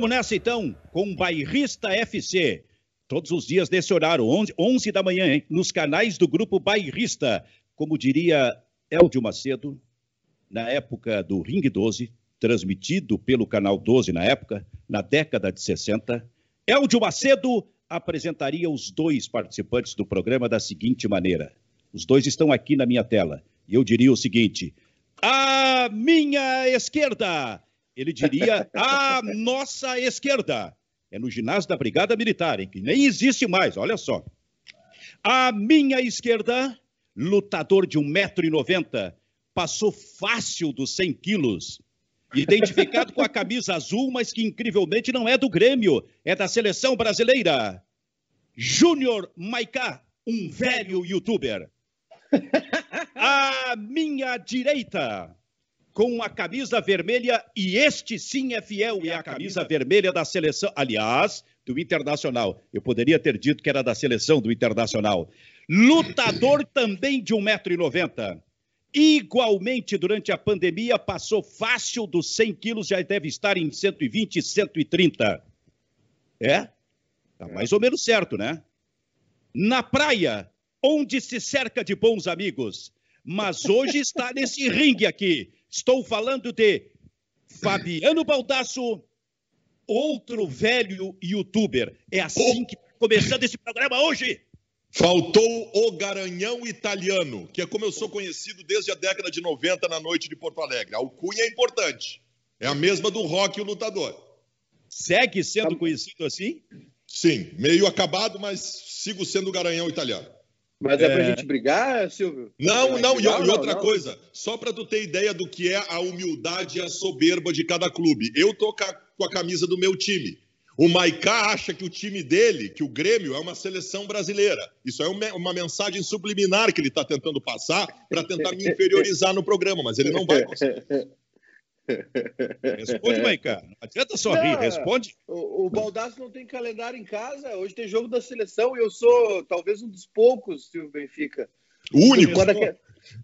Vamos nessa então com Bairrista FC. Todos os dias nesse horário, 11, 11 da manhã, hein? nos canais do Grupo Bairrista. Como diria Eldio Macedo, na época do Ring 12, transmitido pelo Canal 12 na época, na década de 60, Eldio Macedo apresentaria os dois participantes do programa da seguinte maneira. Os dois estão aqui na minha tela. E eu diria o seguinte: à minha esquerda, ele diria à nossa esquerda. É no ginásio da Brigada Militar, hein, que nem existe mais, olha só. À minha esquerda, lutador de 1,90m, passou fácil dos 100 quilos. Identificado com a camisa azul, mas que incrivelmente não é do Grêmio, é da seleção brasileira. Júnior Maiká, um velho youtuber. À minha direita, com a camisa vermelha, e este sim é fiel, é a camisa vermelha da seleção, aliás, do Internacional. Eu poderia ter dito que era da seleção do Internacional. Lutador também de 1,90m. Igualmente, durante a pandemia, passou fácil dos 100 quilos, já deve estar em 120, 130. É? Tá mais ou menos certo, né? Na praia, onde se cerca de bons amigos. Mas hoje está nesse ringue aqui. Estou falando de Fabiano Baldasso, outro velho youtuber. É assim que está começando esse programa hoje. Faltou o Garanhão Italiano, que é como eu sou conhecido desde a década de 90 na noite de Porto Alegre. A alcunha é importante. É a mesma do rock e o lutador. Segue sendo conhecido assim? Sim, meio acabado, mas sigo sendo o Garanhão Italiano. Mas é, é pra gente brigar, Silvio? Não, não, e, e outra não, coisa, só para tu ter ideia do que é a humildade e a soberba de cada clube. Eu tô com a camisa do meu time. O Maicá acha que o time dele, que o Grêmio, é uma seleção brasileira. Isso é uma mensagem subliminar que ele está tentando passar para tentar me inferiorizar no programa, mas ele não vai conseguir. Responde, Maicá. Não adianta só não, rir, responde. O, o não tem calendário em casa. Hoje tem jogo da seleção e eu sou talvez um dos poucos, Silvio Benfica. O único. Uma, daque,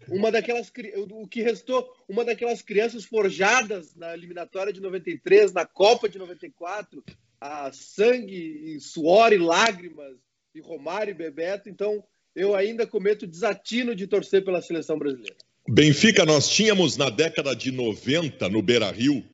uma daquelas. O que restou, uma daquelas crianças forjadas na eliminatória de 93, na Copa de 94, a sangue, e suor e lágrimas, e Romário e Bebeto. Então, eu ainda cometo desatino de torcer pela seleção brasileira. Benfica, nós tínhamos na década de 90, no Beira Rio,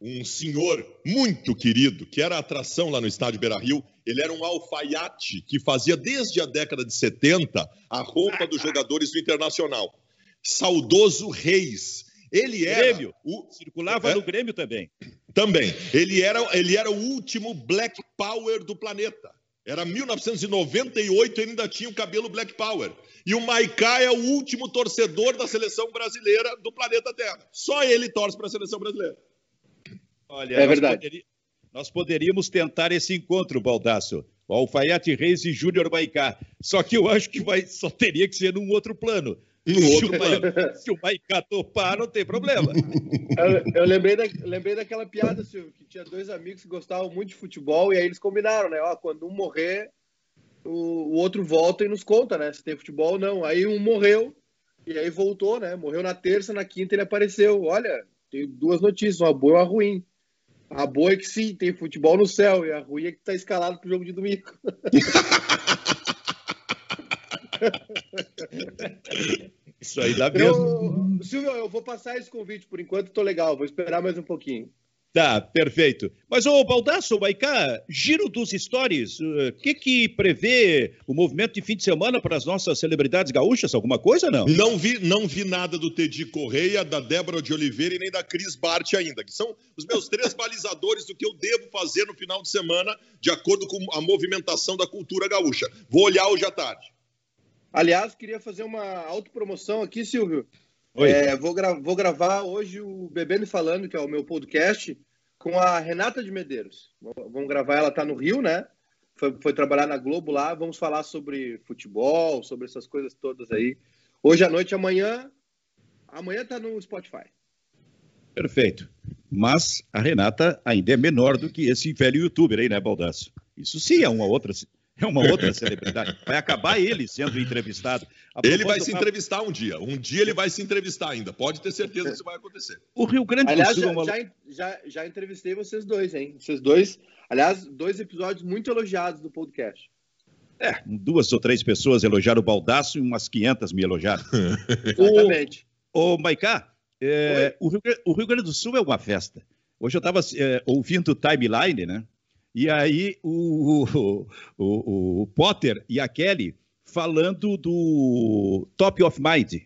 um senhor muito querido, que era atração lá no estádio Beira Rio. Ele era um alfaiate que fazia desde a década de 70 a roupa dos jogadores do Internacional. Saudoso Reis. Ele era. Grêmio. O... Circulava é? no Grêmio também. Também. Ele era, ele era o último Black Power do planeta. Era 1998 e ainda tinha o cabelo Black Power. E o Maiká é o último torcedor da seleção brasileira do planeta Terra. Só ele torce para a seleção brasileira. Olha, é verdade. Poderi... Nós poderíamos tentar esse encontro, Baldasso. O Alfaiate Reis e Júnior Maicá. Só que eu acho que vai... só teria que ser num outro plano. No outro se, o se o Maicá topar, não tem problema. Eu, eu, lembrei, da, lembrei daquela piada, Silvio, que tinha dois amigos que gostavam muito de futebol e aí eles combinaram, né? Ó, quando um morrer, o, o outro volta e nos conta, né? Se tem futebol ou não. Aí um morreu e aí voltou, né? Morreu na terça, na quinta ele apareceu. Olha, tem duas notícias, uma boa e uma ruim. A boa é que sim, tem futebol no céu, e a ruim é que tá escalado pro jogo de domingo. Isso aí dá mesmo. Eu, Silvio, eu vou passar esse convite por enquanto, tô legal, vou esperar mais um pouquinho. Tá, perfeito. Mas, ô Baldasso, Maicá, giro dos stories, o uh, que que prevê o movimento de fim de semana para as nossas celebridades gaúchas? Alguma coisa, não? Não vi, não vi nada do Tedi Correia, da Débora de Oliveira e nem da Cris Bart ainda, que são os meus três balizadores do que eu devo fazer no final de semana, de acordo com a movimentação da cultura gaúcha. Vou olhar hoje à tarde. Aliás, queria fazer uma autopromoção aqui, Silvio. É, vou, gra vou, gravar hoje o Bebendo Falando, que é o meu podcast, com a Renata de Medeiros. Vamos gravar, ela está no Rio, né? Foi, foi, trabalhar na Globo lá. Vamos falar sobre futebol, sobre essas coisas todas aí. Hoje à noite, amanhã. Amanhã está no Spotify. Perfeito. Mas a Renata ainda é menor do que esse velho youtuber aí, né, Baldasso? Isso sim é uma outra é uma outra celebridade. Vai acabar ele sendo entrevistado. Ele vai se tava... entrevistar um dia. Um dia ele vai se entrevistar ainda. Pode ter certeza que isso vai acontecer. O Rio Grande do aliás, Sul. É já, já, já, já entrevistei vocês dois, hein? Vocês dois. Aliás, dois episódios muito elogiados do podcast. É, duas ou três pessoas elogiaram o Baldaço e umas 500 me elogiaram. Exatamente. Ô, Maiká, é, o, Rio, o, Rio, Grande do Sul é uma festa. Hoje eu estava é, ouvindo o timeline, né? E aí o, o, o, Potter e a Kelly falando do Top of Mind,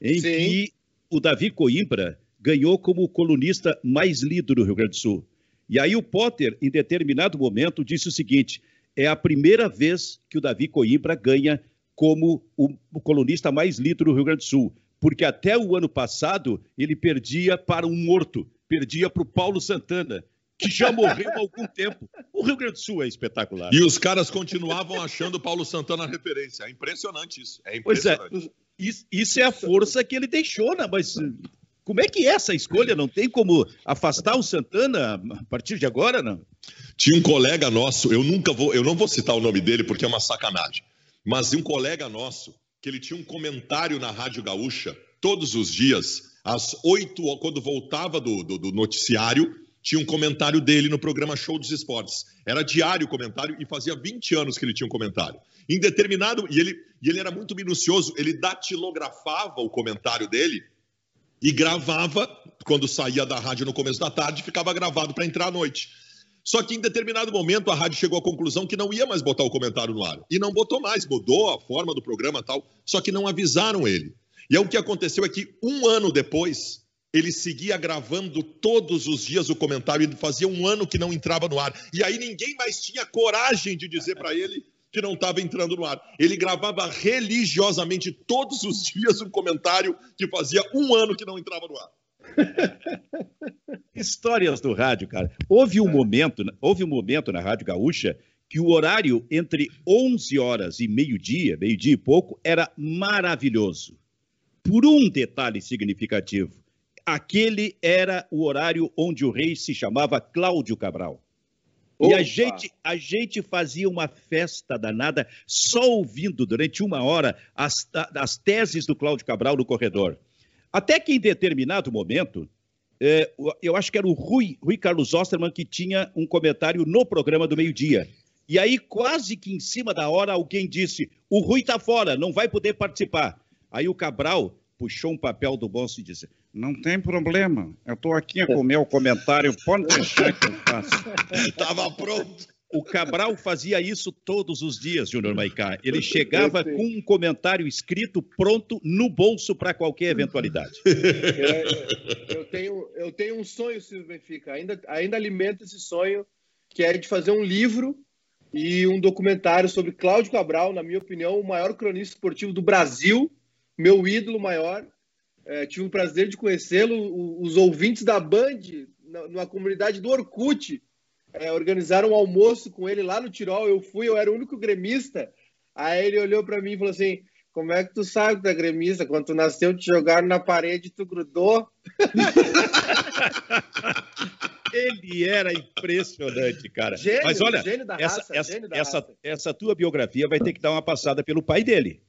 em Sim. que o Davi Coimbra ganhou como colunista mais lido do Rio Grande do Sul. E aí o Potter, em determinado momento, disse o seguinte: é a primeira vez que o Davi Coimbra ganha como o, o colunista mais lido do Rio Grande do Sul, porque até o ano passado ele perdia para um morto, perdia para o Paulo Santana, que já morreu há algum tempo. O Rio Grande do Sul é espetacular. E os caras continuavam achando o Paulo Santana referência. É impressionante isso. É impressionante. Pois é. Isso é a força que ele deixou, né? Mas como é que é essa escolha? Não tem como afastar o Santana a partir de agora, não? Tinha um colega nosso, eu nunca vou, eu não vou citar o nome dele porque é uma sacanagem, mas um colega nosso que ele tinha um comentário na Rádio Gaúcha todos os dias, às oito, quando voltava do, do, do noticiário, tinha um comentário dele no programa Show dos Esportes. Era diário o comentário e fazia 20 anos que ele tinha um comentário. Em determinado. E ele, e ele era muito minucioso, ele datilografava o comentário dele e gravava, quando saía da rádio no começo da tarde, ficava gravado para entrar à noite. Só que em determinado momento a rádio chegou à conclusão que não ia mais botar o comentário no ar. E não botou mais, mudou a forma do programa tal, só que não avisaram ele. E aí o que aconteceu é que um ano depois, ele seguia gravando todos os dias o comentário e fazia um ano que não entrava no ar. E aí ninguém mais tinha coragem de dizer para ele que não estava entrando no ar. Ele gravava religiosamente todos os dias um comentário que fazia um ano que não entrava no ar. Histórias do rádio, cara. Houve um momento, houve um momento na Rádio Gaúcha que o horário entre 11 horas e meio-dia, meio-dia e pouco, era maravilhoso. Por um detalhe significativo. Aquele era o horário onde o rei se chamava Cláudio Cabral. Opa. E a gente, a gente fazia uma festa danada só ouvindo durante uma hora as, as teses do Cláudio Cabral no corredor. Até que em determinado momento, é, eu acho que era o Rui, Rui Carlos Osterman que tinha um comentário no programa do meio-dia. E aí, quase que em cima da hora, alguém disse: o Rui está fora, não vai poder participar. Aí o Cabral puxou um papel do bolso e disse: Não tem problema, eu estou aqui com o meu comentário, pode deixar que eu faço. Estava pronto. O Cabral fazia isso todos os dias, Júnior Maicá. Ele chegava com um comentário escrito pronto no bolso para qualquer eventualidade. Eu, eu, tenho, eu tenho um sonho, Silvio Benfica. Ainda, ainda alimento esse sonho, que é de fazer um livro e um documentário sobre Cláudio Cabral, na minha opinião, o maior cronista esportivo do Brasil meu ídolo maior. É, tive o prazer de conhecê-lo. Os ouvintes da Band, numa comunidade do Orkut, é, organizaram um almoço com ele lá no Tirol. Eu fui, eu era o único gremista. Aí ele olhou para mim e falou assim: Como é que tu sabe que tu é gremista? Quando tu nasceu, te jogaram na parede, tu grudou. Ele era impressionante, cara. Gênio, Mas olha, essa, raça, essa, essa, essa, tua biografia vai ter que dar uma passada pelo pai dele.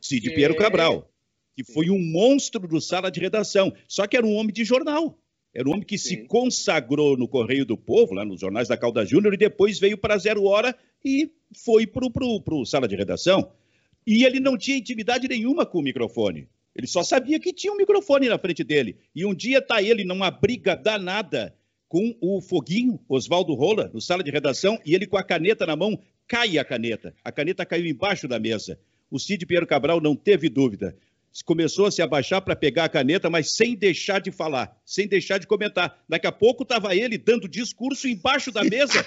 Cid Piero Cabral, que foi um monstro do sala de redação, só que era um homem de jornal. Era um homem que Sim. se consagrou no Correio do Povo, lá nos jornais da Calda Júnior, e depois veio para Zero Hora e foi para o sala de redação. E ele não tinha intimidade nenhuma com o microfone. Ele só sabia que tinha um microfone na frente dele. E um dia está ele numa briga danada com o Foguinho, Oswaldo Rola, no sala de redação, e ele com a caneta na mão, cai a caneta. A caneta caiu embaixo da mesa o Cid Pinheiro Cabral não teve dúvida. Começou a se abaixar para pegar a caneta, mas sem deixar de falar, sem deixar de comentar. Daqui a pouco estava ele dando discurso embaixo da mesa,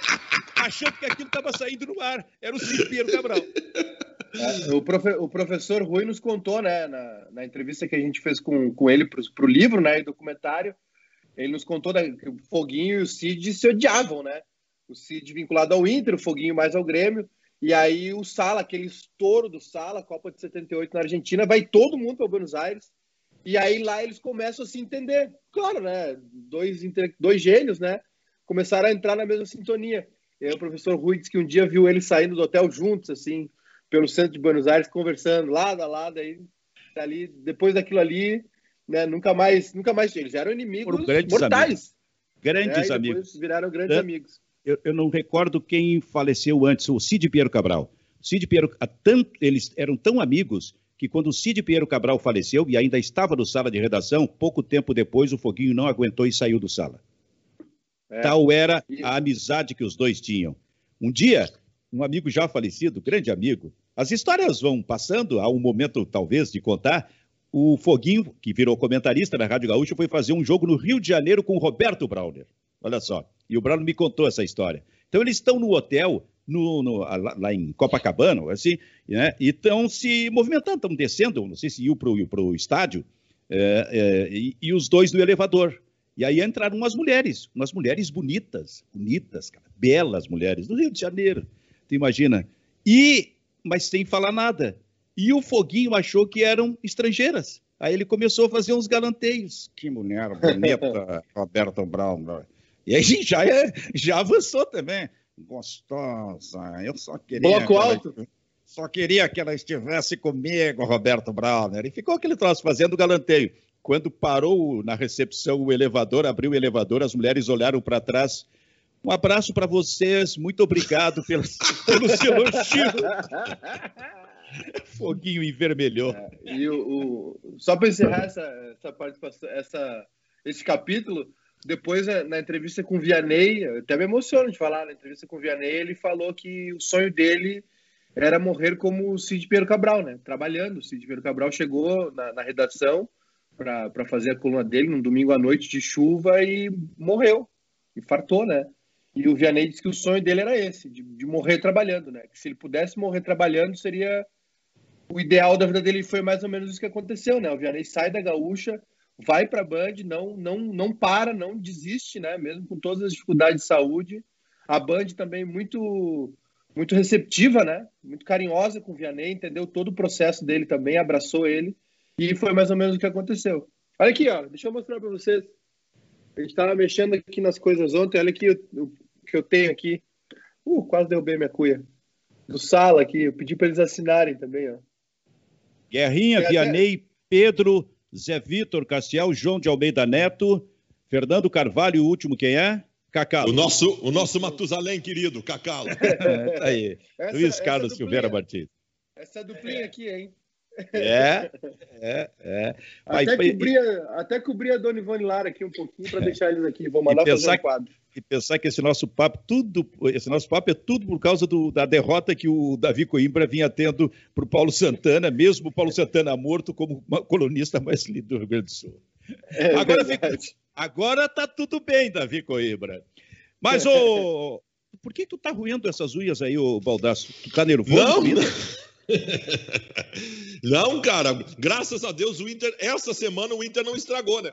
achando que aquilo estava saindo no ar. Era o Cid Pinheiro Cabral. É, o, profe, o, professor Rui nos contou, né, na, na, entrevista que a gente fez com, com ele para o livro, né, e documentário, ele nos contou que o Foguinho e o Cid se odiavam, né? O Cid vinculado ao Inter, o Foguinho mais ao Grêmio. E aí o Sala, aquele estouro do Sala, Copa de 78 na Argentina, vai todo mundo para Buenos Aires. E aí lá eles começam a se entender. Claro, né? Dois, dois gênios, né? Começaram a entrar na mesma sintonia. E aí o professor Rui disse que um dia viu eles saindo do hotel juntos, assim, pelo centro de Buenos Aires, conversando lado a lado, aí ali, depois daquilo ali, né, nunca mais, nunca mais, eles eram inimigos mortais. Amigos. Grandes é, amigos. Viraram grandes amigos. Eu, eu, não recordo quem faleceu antes, o Cid Piero Cabral. Cid Piero, tanto, eles eram tão amigos que quando o Cid Piero Cabral faleceu e ainda estava no sala de redação, pouco tempo depois o Foguinho não aguentou e saiu do sala. É. Tal era a amizade que os dois tinham. Um dia, um amigo já falecido, grande amigo, as histórias vão passando, há um momento talvez de contar. O Foguinho, que virou comentarista na Rádio Gaúcha, foi fazer um jogo no Rio de Janeiro com o Roberto Brauner. Olha só. E o Brauner me contou essa história. Então eles estão no hotel, no, no, lá em Copacabana, assim, né? E estão se movimentando, estão descendo, não sei se iam para o estádio, é, é, e, e, os dois no elevador. E aí entraram umas mulheres, umas mulheres bonitas, bonitas, cara, belas mulheres, do Rio de Janeiro, tu imagina. E, mas sem falar nada. E o Foguinho achou que eram estrangeiras. Aí ele começou a fazer uns galanteios. Que mulher bonita, Roberto Brown. E aí já, é, já avançou também. Gostosa, eu só queria. Bloco alto. Só queria que ela estivesse comigo, Roberto Browner. E ficou aquele troço fazendo galanteio. Quando parou na recepção o elevador, abriu o elevador, as mulheres olharam para trás. Um abraço para vocês, muito obrigado pelo, pelo seu elogio. Foguinho envermelhou. É, e o, o só para encerrar essa, essa participação, essa, esse capítulo, depois na entrevista com o Vianney, até me emociono de falar, na entrevista com o Vianney, ele falou que o sonho dele era morrer como o Cid Pedro Cabral, né? Trabalhando. O Cid Pedro Cabral chegou na, na redação para fazer a coluna dele num domingo à noite de chuva e morreu, infartou, né? E o Vianney disse que o sonho dele era esse, de, de, morrer trabalhando, né? Que se ele pudesse morrer trabalhando, seria o ideal da vida dele. Foi mais ou menos isso que aconteceu, né? O Vianney sai da gaúcha, vai para a Band, não, não, não para, não desiste, né? Mesmo com todas as dificuldades de saúde. A Band também muito muito receptiva, né? Muito carinhosa com o Vianney, entendeu todo o processo dele também, abraçou ele. E foi mais ou menos o que aconteceu. Olha aqui, ó, deixa eu mostrar para vocês. A gente estava mexendo aqui nas coisas ontem. Olha aqui o, o, que eu tenho aqui. Uh, quase derrubei minha cuia. Do Sala aqui. Eu pedi para eles assinarem também, ó. Guerrinha, é, Vianney. Pedro, Zé Vitor, Castiel, João de Almeida Neto, Fernando Carvalho, o último quem é? Cacalo. O nosso, o nosso Matusalém querido, Cacalo. é, tá aí. Essa, Luiz Carlos Silveira Martins. Essa duplinha aqui, hein? É, é, é. Até, cobria, até cobria a Dona Ivone Lara aqui um pouquinho para é. deixar eles aqui. Vou mandar fazer um quadro. E pensar que esse nosso papo, tudo, esse nosso papo é tudo por causa do, da derrota que o Davi Coimbra vinha tendo para o Paulo Santana, mesmo o Paulo Santana morto como colunista mais lido do Rio Grande do Sul. É, agora, fica, agora tá tudo bem, Davi Coimbra. Mas, ô, por que tu tá ruindo essas unhas aí, ô Baldaço? Tu tá nervoso? Não, não, cara, graças a Deus o Inter, essa semana o Inter não estragou, né?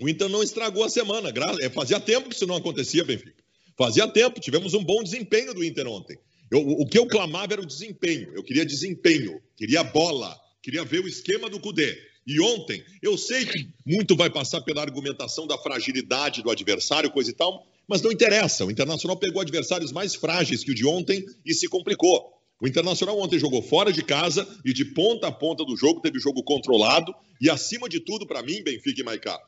O Inter não estragou a semana. É, fazia tempo que isso não acontecia, Benfica. Fazia tempo, tivemos um bom desempenho do Inter ontem. Eu, o que eu clamava era o desempenho. Eu queria desempenho, queria bola, queria ver o esquema do Cudê. E ontem, eu sei que muito vai passar pela argumentação da fragilidade do adversário, coisa e tal, mas não interessa. O Internacional pegou adversários mais frágeis que o de ontem e se complicou. O Internacional ontem jogou fora de casa e de ponta a ponta do jogo teve jogo controlado e, acima de tudo, para mim, Benfica e Maicá,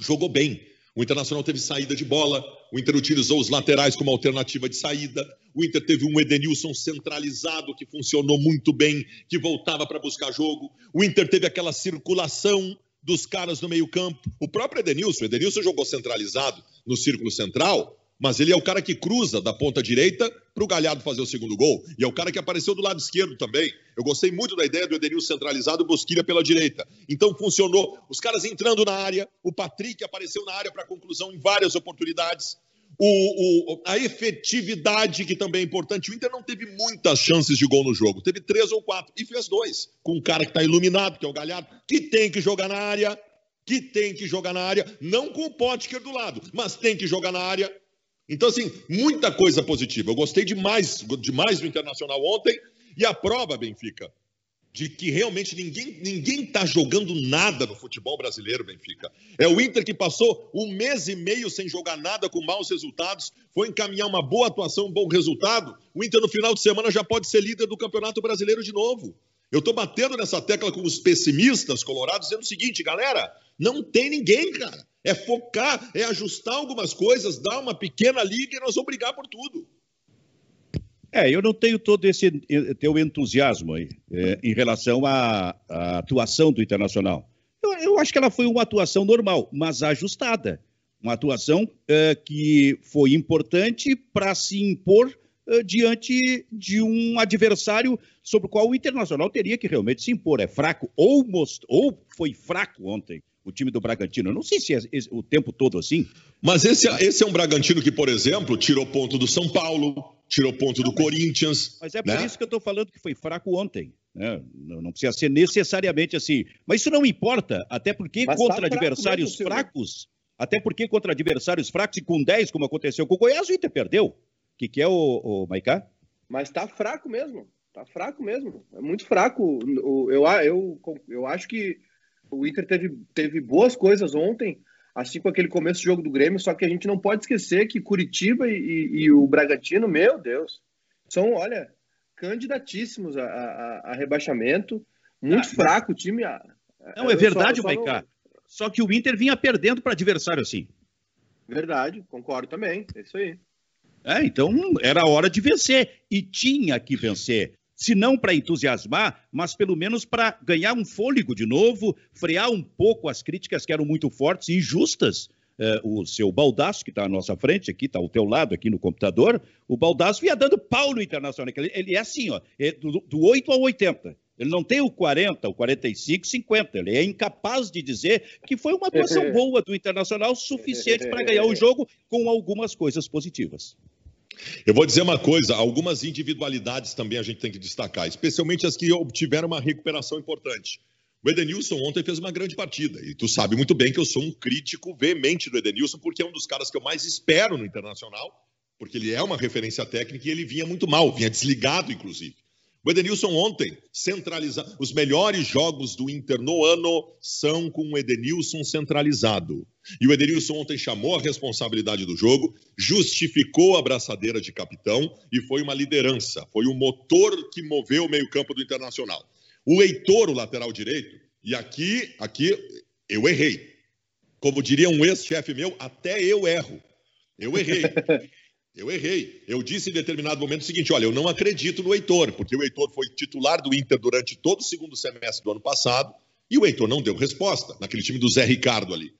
jogou bem. O Internacional teve saída de bola, o Inter utilizou os laterais como alternativa de saída, o Inter teve um Edenilson centralizado que funcionou muito bem, que voltava para buscar jogo, o Inter teve aquela circulação dos caras no meio-campo. O próprio Edenilson, o Edenilson jogou centralizado no círculo central, mas ele é o cara que cruza da ponta direita para o Galhardo fazer o segundo gol. E é o cara que apareceu do lado esquerdo também. Eu gostei muito da ideia do Edenilson centralizado, Bosquilha pela direita. Então funcionou. Os caras entrando na área, o Patrick apareceu na área para conclusão em várias oportunidades. O, o, a efetividade, que também é importante. O Inter não teve muitas chances de gol no jogo. Teve três ou quatro. E fez dois. Com um cara que está iluminado, que é o Galhardo, que tem que jogar na área. Que tem que jogar na área. Não com o Potker do lado, mas tem que jogar na área então, assim, muita coisa positiva. Eu gostei demais, demais do Internacional ontem. E a prova, Benfica, de que realmente ninguém ninguém está jogando nada no futebol brasileiro, Benfica. É o Inter que passou um mês e meio sem jogar nada com maus resultados, foi encaminhar uma boa atuação, um bom resultado. O Inter no final de semana já pode ser líder do Campeonato Brasileiro de novo. Eu estou batendo nessa tecla com os pessimistas colorados, dizendo o seguinte, galera, não tem ninguém, cara. É focar, é ajustar algumas coisas, dar uma pequena liga e nós vamos brigar por tudo. É, eu não tenho todo esse teu entusiasmo aí é, em relação à, à, atuação do Internacional. Eu, eu, acho que ela foi uma atuação normal, mas ajustada. Uma atuação é, que foi importante para se impor é, diante de um adversário sobre o qual o Internacional teria que realmente se impor. É fraco ou, most... ou foi fraco ontem o time do Bragantino. Eu não sei se é o tempo todo assim. Mas esse, esse é um Bragantino que, por exemplo, tirou ponto do São Paulo, tirou ponto do Corinthians. Mas é por né? isso que eu estou falando que foi fraco ontem. Né? Não, não, precisa ser necessariamente assim. Mas isso não importa, até porque mas contra tá adversários mesmo, fracos, até porque contra adversários fracos e com 10, como aconteceu com o Goiás, o Inter perdeu. O que, que é o, o Maicá? Mas está fraco mesmo. Está fraco mesmo. É muito fraco. Eu, eu, eu acho que o Inter teve, teve boas coisas ontem, assim com aquele começo do jogo do Grêmio, só que a gente não pode esquecer que Curitiba e, e, e o Bragantino, meu Deus, são, olha, candidatíssimos a, a, a rebaixamento. Muito ah, fraco o time. Não, é verdade, só. Não... Só que o Inter vinha perdendo para adversário assim. Verdade, concordo também. É isso aí. É, então era hora de vencer. E tinha que vencer se não para entusiasmar, mas pelo menos para ganhar um fôlego de novo, frear um pouco as críticas que eram muito fortes e injustas. É, o seu Baldaço, que está à nossa frente, aqui está ao teu lado, aqui no computador, o Baldaço vinha dando pau no Internacional. Ele, ele é assim, ó, é do, do 8 ao 80. Ele não tem o 40, o 45, 50. Ele é incapaz de dizer que foi uma atuação boa do Internacional suficiente para ganhar o jogo com algumas coisas positivas. Eu vou dizer uma coisa: algumas individualidades também a gente tem que destacar, especialmente as que obtiveram uma recuperação importante. O Edenilson ontem fez uma grande partida, e tu sabe muito bem que eu sou um crítico veemente do Edenilson, porque é um dos caras que eu mais espero no Internacional, porque ele é uma referência técnica e ele vinha muito mal, vinha desligado, inclusive. O Edenilson ontem centralizado. Os melhores jogos do Inter no ano são com o Edenilson centralizado. E o Edenilson ontem chamou a responsabilidade do jogo, justificou a braçadeira de capitão e foi uma liderança, foi o motor que moveu o meio-campo do Internacional. O Heitor, o lateral direito, e aqui, aqui eu errei. Como diria um ex-chefe meu, até eu erro. Eu errei. Eu errei. Eu disse em determinado momento o seguinte: olha, eu não acredito no Heitor, porque o Heitor foi titular do Inter durante todo o segundo semestre do ano passado e o Heitor não deu resposta naquele time do Zé Ricardo ali.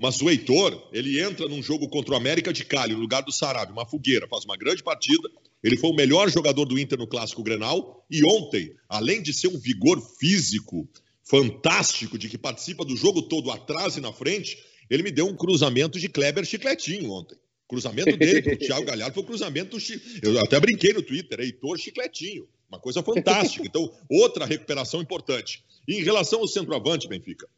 Mas o Heitor, ele entra num jogo contra o América de Cali, no lugar do Sarabia, uma fogueira, faz uma grande partida. Ele foi o melhor jogador do Inter no Clássico Grenal. E ontem, além de ser um vigor físico fantástico, de que participa do jogo todo atrás e na frente, ele me deu um cruzamento de Kleber Chicletinho ontem. Cruzamento dele para o Thiago Galhardo foi o cruzamento do Eu até brinquei no Twitter, Heitor Chicletinho. Uma coisa fantástica. Então, outra recuperação importante. E em relação ao centroavante, Benfica,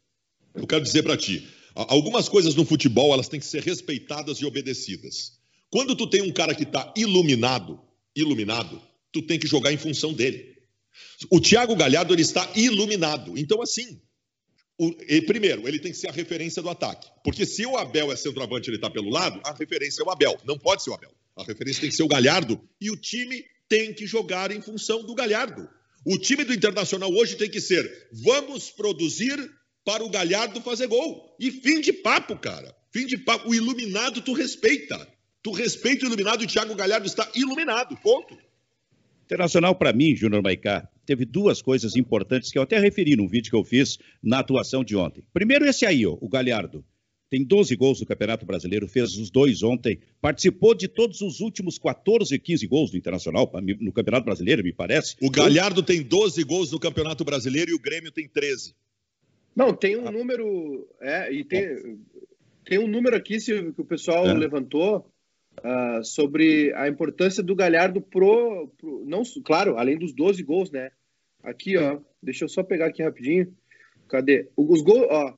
eu quero dizer para ti, algumas coisas no futebol elas têm que ser respeitadas e obedecidas. Quando tu tem um cara que está iluminado, iluminado, tu tem que jogar em função dele. O Thiago Galhardo ele está iluminado. Então, assim, o, e, primeiro, ele tem que ser a referência do ataque. Porque se o Abel é centroavante ele está pelo lado, a referência é o Abel. Não pode ser o Abel. A referência tem que ser o Galhardo. E o time tem que jogar em função do Galhardo. O time do Internacional hoje tem que ser: vamos produzir para o Galhardo fazer gol. E fim de papo, cara. Fim de papo. O iluminado tu respeita. Tu respeita o iluminado e o Thiago Galhardo está iluminado. Ponto. Internacional, para mim, Júnior Maicá, teve duas coisas importantes que eu até referi num vídeo que eu fiz na atuação de ontem. Primeiro, esse aí, ó, o Galhardo. Tem 12 gols no Campeonato Brasileiro, fez os dois ontem, participou de todos os últimos 14, 15 gols do Internacional, no Campeonato Brasileiro, me parece. O Galhardo tem 12 gols no Campeonato Brasileiro e o Grêmio tem 13. Não, tem um número. É, e tem, tem um número aqui, Silvio, que o pessoal é. levantou uh, sobre a importância do Galhardo pro, pro, não, claro, além dos 12 gols, né? Aqui, ó, deixa eu só pegar aqui rapidinho. Cadê? Os gols, ó,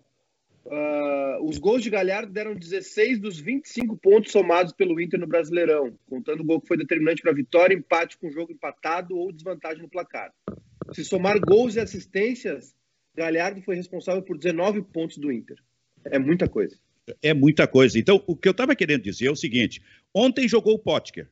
uh, os gols de Galhardo deram 16 dos 25 pontos somados pelo Inter no Brasileirão, contando o gol que foi determinante para vitória, empate com o jogo empatado ou desvantagem no placar. Se somar gols e assistências, Galhardo foi responsável por 19 pontos do Inter. É muita coisa. É muita coisa. Então, o que eu estava querendo dizer é o seguinte: ontem jogou o Potker.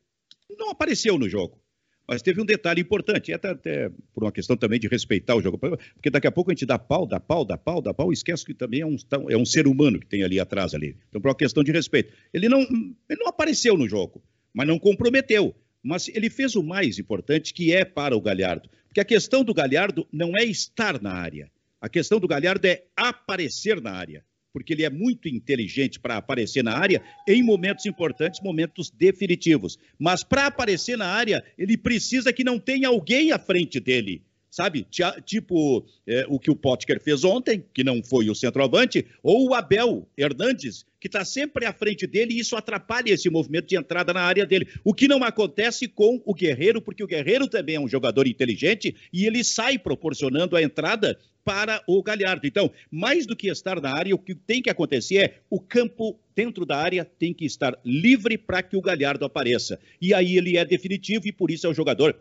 Não apareceu no jogo. Mas teve um detalhe importante, até, até, por uma questão também de respeitar o jogo, porque daqui a pouco a gente dá pau, dá pau, dá pau, dá pau, esquece que também é um, é um ser humano que tem ali atrás ali. Então, por uma questão de respeito. Ele não, ele não apareceu no jogo, mas não comprometeu. Mas ele fez o mais importante, que é para o Galhardo. Porque a questão do Galhardo não é estar na área. A questão do Galhardo é aparecer na área porque ele é muito inteligente para aparecer na área em momentos importantes, momentos definitivos. Mas para aparecer na área, ele precisa que não tenha alguém à frente dele. Sabe? Tipo é, o que o Potker fez ontem, que não foi o centroavante, ou o Abel Hernandes, que está sempre à frente dele e isso atrapalha esse movimento de entrada na área dele. O que não acontece com o Guerreiro, porque o Guerreiro também é um jogador inteligente e ele sai proporcionando a entrada para o Galhardo. Então, mais do que estar na área, o que tem que acontecer é o campo dentro da área tem que estar livre para que o Galhardo apareça. E aí ele é definitivo e por isso é o jogador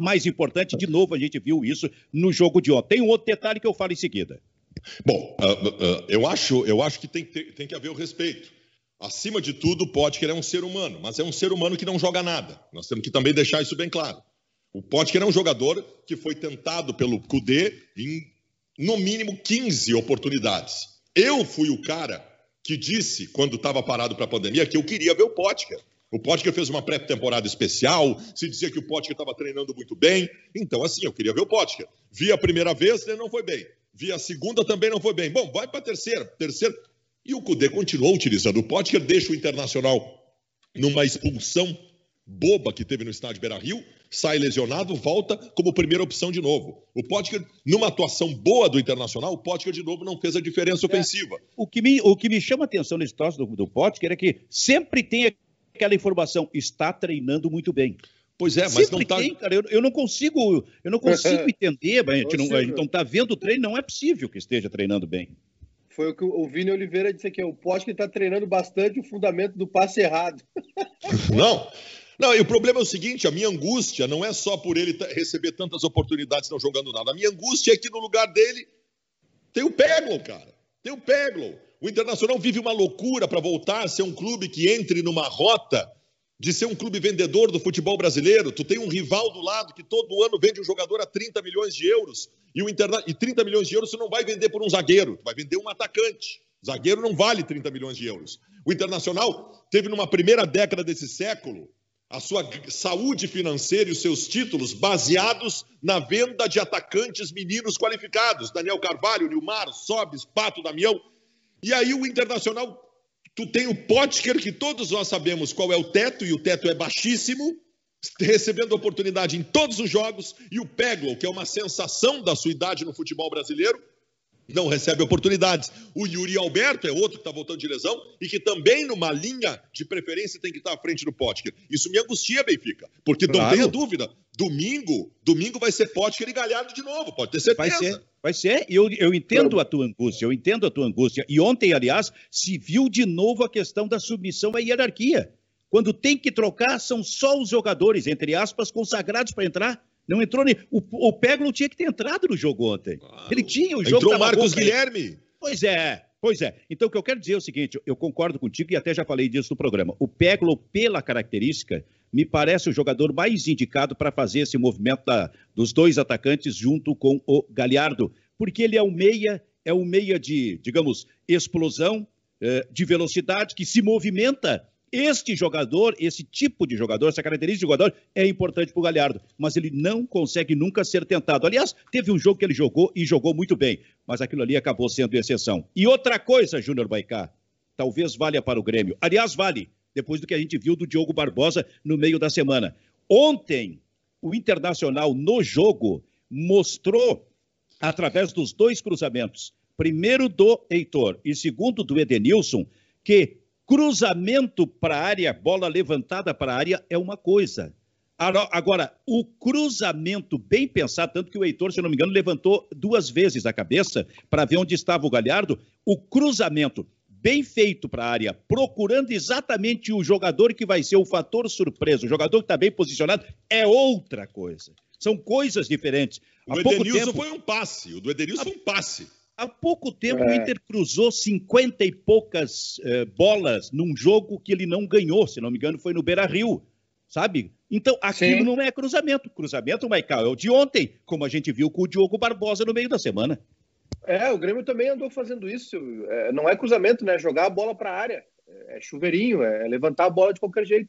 mais importante. De novo, a gente viu isso no jogo de ontem. Tem um outro detalhe que eu falo em seguida. Bom, uh, uh, eu, acho, eu acho que tem, tem que haver o respeito. Acima de tudo, Potker é um ser humano, mas é um ser humano que não joga nada. Nós temos que também deixar isso bem claro. O Potker é um jogador que foi tentado pelo Cudê em, no mínimo, 15 oportunidades. Eu fui o cara que disse, quando estava parado para a pandemia, que eu queria ver o Potker. O Potker fez uma pré-temporada especial, se dizia que o Potker estava treinando muito bem. Então, assim, eu queria ver o Potker. Vi a primeira vez, ele não foi bem. Vi a segunda, também não foi bem. Bom, vai para a terceira. Terceira. E o Cudê continuou utilizando o Potker, deixa o Internacional numa expulsão boba que teve no estádio Beira-Rio, sai lesionado, volta como primeira opção de novo. O Potker, numa atuação boa do Internacional, o Potker de novo não fez a diferença é. ofensiva. É, o, que me, o que me chama a atenção nesse troço do, do Potker é que sempre tem aquela informação, está treinando muito bem. Pois é, mas Sempre não está. cara. Eu, eu, não consigo, eu não consigo entender, mas a gente não, a gente não tá vendo o treino, não é possível que esteja treinando bem. Foi o que o Vini Oliveira disse aqui, o Pote que está treinando bastante o fundamento do passe errado. Não, não, e o problema é o seguinte: a minha angústia não é só por ele receber tantas oportunidades não jogando nada. A minha angústia é que no lugar dele tem o Peglo, cara. Tem o Peglo. O Internacional vive uma loucura para voltar a ser um clube que entre numa rota de ser um clube vendedor do futebol brasileiro. Tu tem um rival do lado que todo ano vende um jogador a 30 milhões de euros. E, o interna... e 30 milhões de euros você não vai vender por um zagueiro, tu vai vender um atacante. Zagueiro não vale 30 milhões de euros. O Internacional teve numa primeira década desse século a sua saúde financeira e os seus títulos baseados na venda de atacantes meninos qualificados. Daniel Carvalho, Nilmar, Sobes, Pato, Damião. E aí o Internacional Tu tem o Potker, que todos nós sabemos qual é o teto, e o teto é baixíssimo, recebendo oportunidade em todos os jogos, e o Peglo, que é uma sensação da sua idade no futebol brasileiro, não recebe oportunidades. O Yuri Alberto é outro que está voltando de lesão e que também, numa linha de preferência, tem que estar à frente do Potker. Isso me angustia, Benfica, porque claro. não tenha dúvida, domingo, domingo vai ser Potker e Galhardo de novo, pode ter certeza. Vai ser, vai ser. Eu, eu entendo a tua angústia, eu entendo a tua angústia. E ontem, aliás, se viu de novo a questão da submissão à hierarquia. Quando tem que trocar, são só os jogadores, entre aspas, consagrados para entrar. Não entrou nem. O, o Peglo tinha que ter entrado no jogo ontem. Claro. Ele tinha, o jogo Entrou o Marcos Guilherme. Pois é, pois é. Então o que eu quero dizer é o seguinte: eu concordo contigo e até já falei disso no programa. O Peglo, pela característica, me parece o jogador mais indicado para fazer esse movimento da, dos dois atacantes junto com o Galhardo, porque ele é o meia, é o meia de, digamos, explosão, eh, de velocidade, que se movimenta este jogador, esse tipo de jogador, essa característica de jogador é importante para o Galhardo, mas ele não consegue nunca ser tentado. Aliás, teve um jogo que ele jogou e jogou muito bem, mas aquilo ali acabou sendo exceção. E outra coisa, Júnior Baicá, talvez valha para o Grêmio. Aliás, vale, depois do que a gente viu do Diogo Barbosa no meio da semana. Ontem, o Internacional no jogo mostrou, através dos dois cruzamentos, primeiro do Heitor e segundo do Edenilson, que Cruzamento para a área, bola levantada para a área é uma coisa. Agora, o cruzamento bem pensado, tanto que o Heitor, se não me engano, levantou duas vezes a cabeça para ver onde estava o Galhardo. O cruzamento bem feito para a área, procurando exatamente o jogador que vai ser o fator surpresa, o jogador que está bem posicionado, é outra coisa. São coisas diferentes. O Edenilson tempo... foi um passe. O do Edenilson foi um passe. Há pouco tempo é. o Inter cruzou 50 e poucas eh, bolas num jogo que ele não ganhou, se não me engano, foi no Beira Rio, sabe? Então, aquilo Sim. não é cruzamento. Cruzamento, Maicon, é o de ontem, como a gente viu com o Diogo Barbosa no meio da semana. É, o Grêmio também andou fazendo isso. É, não é cruzamento, né? Jogar a bola para a área. É chuveirinho, é levantar a bola de qualquer jeito.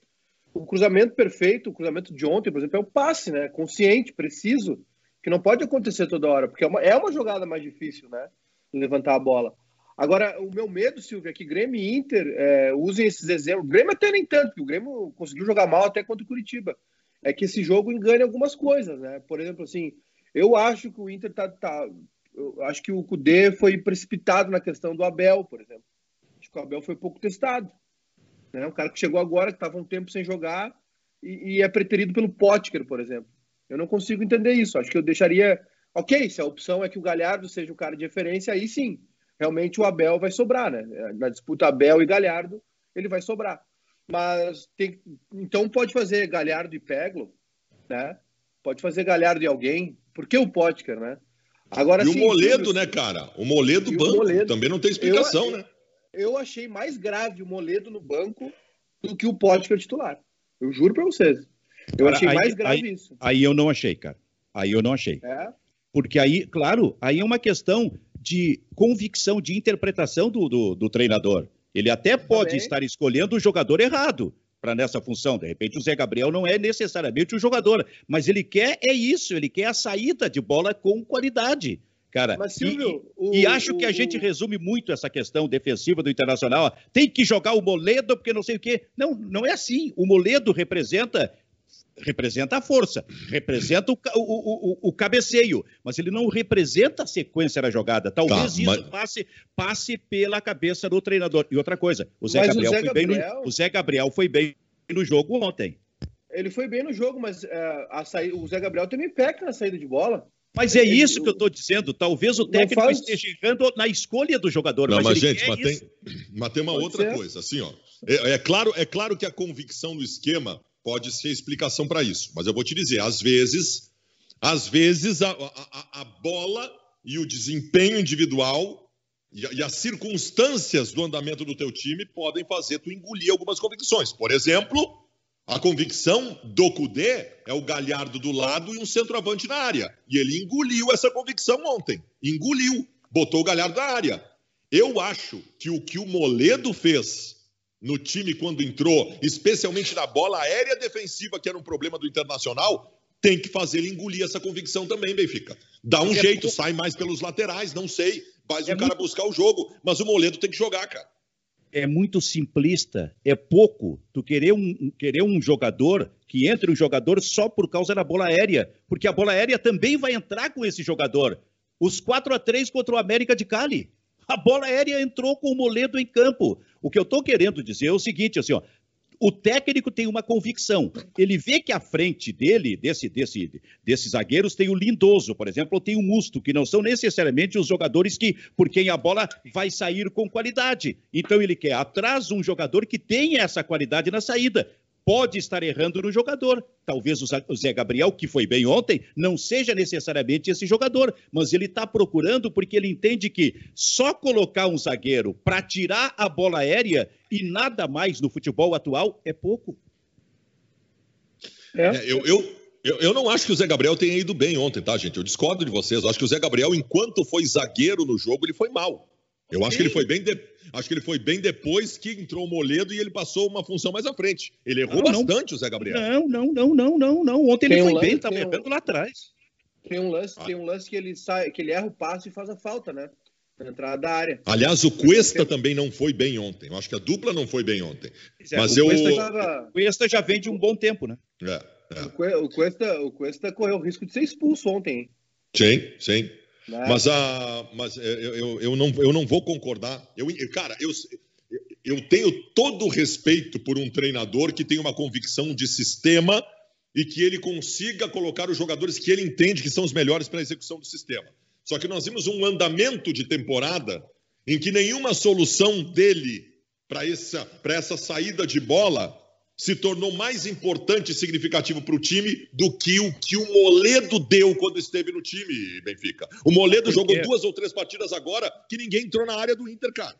O cruzamento perfeito, o cruzamento de ontem, por exemplo, é o passe, né? Consciente, preciso, que não pode acontecer toda hora, porque é uma, é uma jogada mais difícil, né? Levantar a bola. Agora, o meu medo, Silvio, é que Grêmio e Inter é, usem esses exemplos. Grêmio até nem tanto, porque o Grêmio conseguiu jogar mal até contra o Curitiba. É que esse jogo engane algumas coisas, né? Por exemplo, assim, eu acho que o Inter tá. tá eu acho que o Cudê foi precipitado na questão do Abel, por exemplo. Acho que o Abel foi pouco testado. Né? Um cara que chegou agora, que estava um tempo sem jogar, e, e é preterido pelo Potker, por exemplo. Eu não consigo entender isso. Acho que eu deixaria. Ok, se a opção é que o Galhardo seja o cara de referência, aí sim realmente o Abel vai sobrar, né? Na disputa Abel e Galhardo, ele vai sobrar. Mas tem, então pode fazer Galhardo e Peglo, né? Pode fazer Galhardo e alguém. Por que o Potker, né? Agora, e o Moledo, né, cara? O Moledo banco o Moledo, também não tem explicação, eu, né? Eu achei mais grave o Moledo no banco do que o Potker titular. Eu juro para vocês. Eu achei aí, mais grave aí, isso. Aí eu não achei, cara. Aí eu não achei. É? Porque aí, claro, aí é uma questão de convicção, de interpretação do, do, do treinador. Ele até pode Também. estar escolhendo o jogador errado para nessa função. De repente, o Zé Gabriel não é necessariamente o jogador, mas ele quer é isso, ele quer a saída de bola com qualidade. Cara, mas, Silvio, e, o, e, acho o, que a gente resume muito essa questão defensiva do Internacional. Tem que jogar o Moledo porque não sei o quê. Não, não é assim. O Moledo representa representa a força, representa o, o, o, o, cabeceio, mas ele não representa a sequência da jogada. Talvez tá, isso passe, passe pela cabeça do treinador. E outra coisa, o Zé, Gabriel, Zé foi Gabriel... Bem no, o Zé Gabriel foi bem no jogo ontem. Ele foi bem no jogo, mas uh, a saída, o Zé Gabriel também peca na saída de bola. Mas é isso que eu estou dizendo. Talvez o técnico faz... esteja errando na escolha do jogador. Não, mas, mas gente, mas tem, mas tem, uma Pode outra ser. coisa. Assim, ó, é, é, claro, é claro que a convicção do esquema pode ser explicação para isso. Mas eu vou te dizer, às vezes, às vezes a, a, a bola e o desempenho individual e, e, as circunstâncias do andamento do teu time podem fazer tu engolir algumas convicções. Por exemplo, a convicção do Cudê é o Galhardo do lado e um centroavante na área. E ele engoliu essa convicção ontem. Engoliu. Botou o Galhardo na área. Eu acho que o que o Moledo fez no time quando entrou, especialmente na bola aérea defensiva, que era um problema do Internacional, tem que fazer ele engolir essa convicção também, Benfica. Dá um é jeito, pouco... sai mais pelos laterais, não sei, faz é o cara muito... buscar o jogo, mas o Moledo tem que jogar, cara. É muito simplista, é pouco tu querer um, querer um jogador que entre um jogador só por causa da bola aérea, porque a bola aérea também vai entrar com esse jogador. Os 4 a 3 contra o América de Cali. A bola aérea entrou com o Moledo em campo. O que eu estou querendo dizer é o seguinte, assim, ó, o técnico tem uma convicção. Ele vê que à frente dele, desse, desse, desses zagueiros, tem o Lindoso, por exemplo, ou tem o Musto, que não são necessariamente os jogadores que, por quem a bola vai sair com qualidade. Então ele quer atrás um jogador que tenha essa qualidade na saída pode estar errando no jogador. Talvez o Zé Gabriel, que foi bem ontem, não seja necessariamente esse jogador, mas ele está procurando porque ele entende que só colocar um zagueiro para tirar a bola aérea e nada mais no futebol atual é pouco. É. É, eu, eu, eu, eu, não acho que o Zé Gabriel tenha ido bem ontem, tá, gente? Eu discordo de vocês. Eu acho que o Zé Gabriel, enquanto foi zagueiro no jogo, ele foi mal. Eu acho que ele foi bem de... acho que ele foi bem depois que entrou o Moledo e ele passou uma função mais à frente. Ele errou não, bastante não. o Zé Gabriel. Não, não, não, não, não, não. Ontem tem ele foi um bem, estava errando um... lá atrás. Tem um lance, ah. tem um lance que ele sai, que ele erra o passe e faz a falta, né? Na entrada da área. Aliás, o Cuesta também não foi bem ontem. Eu acho que a dupla não foi bem ontem. É, Mas o eu Cuesta já, o Cuesta já vem de um bom tempo, né? É, é. O, Cuesta, o Cuesta correu o risco de ser expulso ontem. Sim, sim. Né? Mas, a, mas eu, eu, eu, não, eu não vou concordar. Eu, cara, eu, eu tenho todo o respeito por um treinador que tem uma convicção de sistema e que ele consiga colocar os jogadores que ele entende que são os melhores para a execução do sistema. Só que nós vimos um andamento de temporada em que nenhuma solução dele para essa, essa saída de bola se tornou mais importante e significativo para o time do que o que o Moledo deu quando esteve no time, Benfica. O Moledo jogou duas ou três partidas agora que ninguém entrou na área do Inter, cara.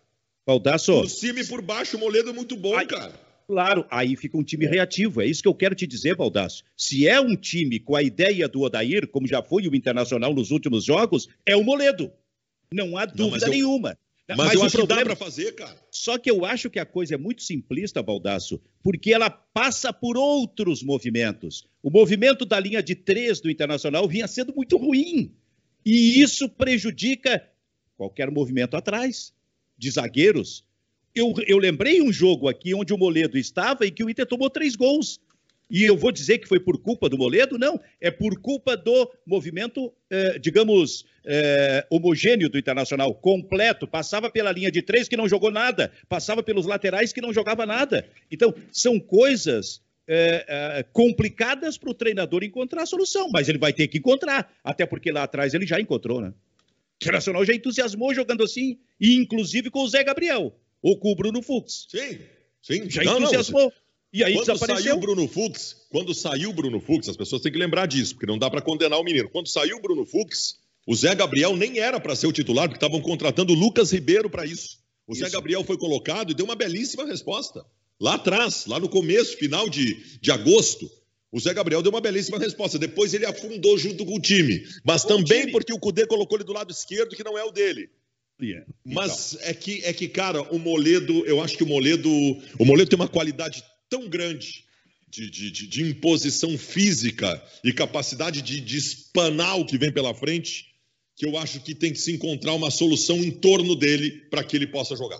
Baldasso. Por cima e por baixo, o Moledo é muito bom, Ai, cara. Claro, aí fica um time reativo. É isso que eu quero te dizer, Baldasso. Se é um time com a ideia do Odair, como já foi o Internacional nos últimos jogos, é o Moledo. Não há dúvida Não, eu... nenhuma. Mas, mas eu acho problema... que dá para fazer, cara. Só que eu acho que a coisa é muito simplista, Baldasso, porque ela passa por outros movimentos. O movimento da linha de três do Internacional vinha sendo muito ruim. E isso prejudica qualquer movimento atrás de zagueiros. Eu, eu lembrei um jogo aqui onde o Moledo estava e que o Inter tomou três gols. E eu vou dizer que foi por culpa do Moledo? Não, é por culpa do movimento, eh, digamos, eh, homogêneo do Internacional, completo. Passava pela linha de três que não jogou nada, passava pelos laterais que não jogava nada. Então, são coisas eh, complicadas para o treinador encontrar a solução, mas ele vai ter que encontrar, até porque lá atrás ele já encontrou, né? O Internacional já entusiasmou jogando assim, e inclusive com o Zé Gabriel, ou com o Bruno Fux. Sim, sim. Já não, entusiasmou. Não, e aí quando desapareceu. saiu o Bruno Fux, quando saiu o Bruno Fux, as pessoas têm que lembrar disso, porque não dá para condenar o menino. Quando saiu o Bruno Fux, o Zé Gabriel nem era para ser o titular, porque estavam contratando o Lucas Ribeiro para isso. O isso. Zé Gabriel foi colocado e deu uma belíssima resposta. Lá atrás, lá no começo, final de, de agosto, o Zé Gabriel deu uma belíssima resposta. Depois ele afundou junto com o time. Mas também time. porque o Cudê colocou ele do lado esquerdo, que não é o dele. Yeah. Mas então. é que, é que, cara, o Moledo, eu acho que o Moledo. O Moledo tem uma qualidade tão grande de, de, de, de imposição física e capacidade de, de espanar o que vem pela frente, que eu acho que tem que se encontrar uma solução em torno dele para que ele possa jogar.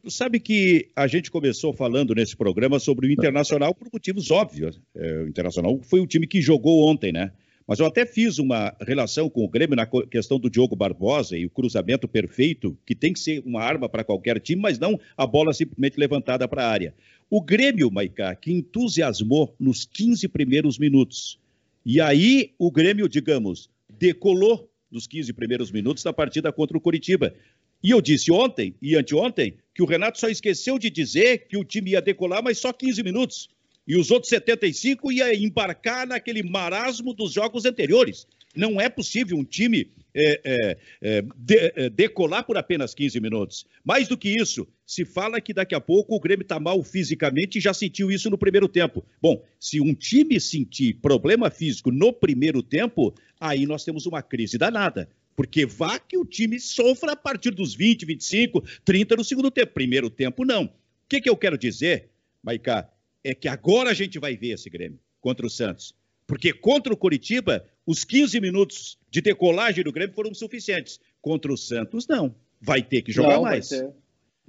Tu sabe que a gente começou falando nesse programa sobre o Internacional por motivos óbvios. É, o Internacional foi o time que jogou ontem, né? Mas eu até fiz uma relação com o Grêmio na questão do Diogo Barbosa e o cruzamento perfeito, que tem que ser uma arma para qualquer time, mas não a bola simplesmente levantada para a área. O Grêmio, Maicá, que entusiasmou nos 15 primeiros minutos. E aí o Grêmio, digamos, decolou nos 15 primeiros minutos da partida contra o Curitiba. E eu disse ontem e anteontem que o Renato só esqueceu de dizer que o time ia decolar, mas só 15 minutos. E os outros 75 ia embarcar naquele marasmo dos jogos anteriores. Não é possível um time é, é, é, de, é, decolar por apenas 15 minutos. Mais do que isso, se fala que daqui a pouco o Grêmio está mal fisicamente e já sentiu isso no primeiro tempo. Bom, se um time sentir problema físico no primeiro tempo, aí nós temos uma crise danada. Porque vá que o time sofra a partir dos 20, 25, 30 no segundo tempo. Primeiro tempo, não. O que, que eu quero dizer, Maicá, é que agora a gente vai ver esse Grêmio contra o Santos. Porque contra o Coritiba, os 15 minutos de decolagem do Grêmio foram suficientes. Contra o Santos, não. Vai ter que jogar não, mais. Vai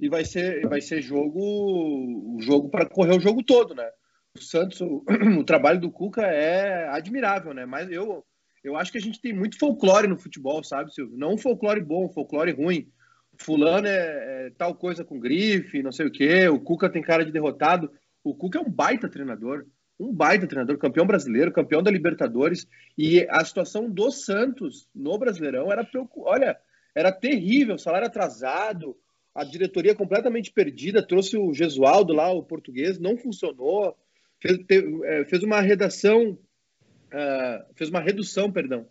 e vai ser, vai ser jogo, jogo para correr o jogo todo, né? O Santos, o, o, trabalho do Cuca é admirável, né? Mas eu, eu acho que a gente tem muito folclore no futebol, sabe, Silvio? Não folclore bom, folclore ruim. Fulano é, é, tal coisa com grife, não sei o quê. O Cuca tem cara de derrotado. O Cuca é um baita treinador um baita treinador, campeão brasileiro, campeão da Libertadores, e a situação do Santos no Brasileirão era, olha, era terrível, salário atrasado, a diretoria completamente perdida, trouxe o Gesualdo lá, o português, não funcionou, fez, é, fez uma redação, uh, fez uma redução, perdão,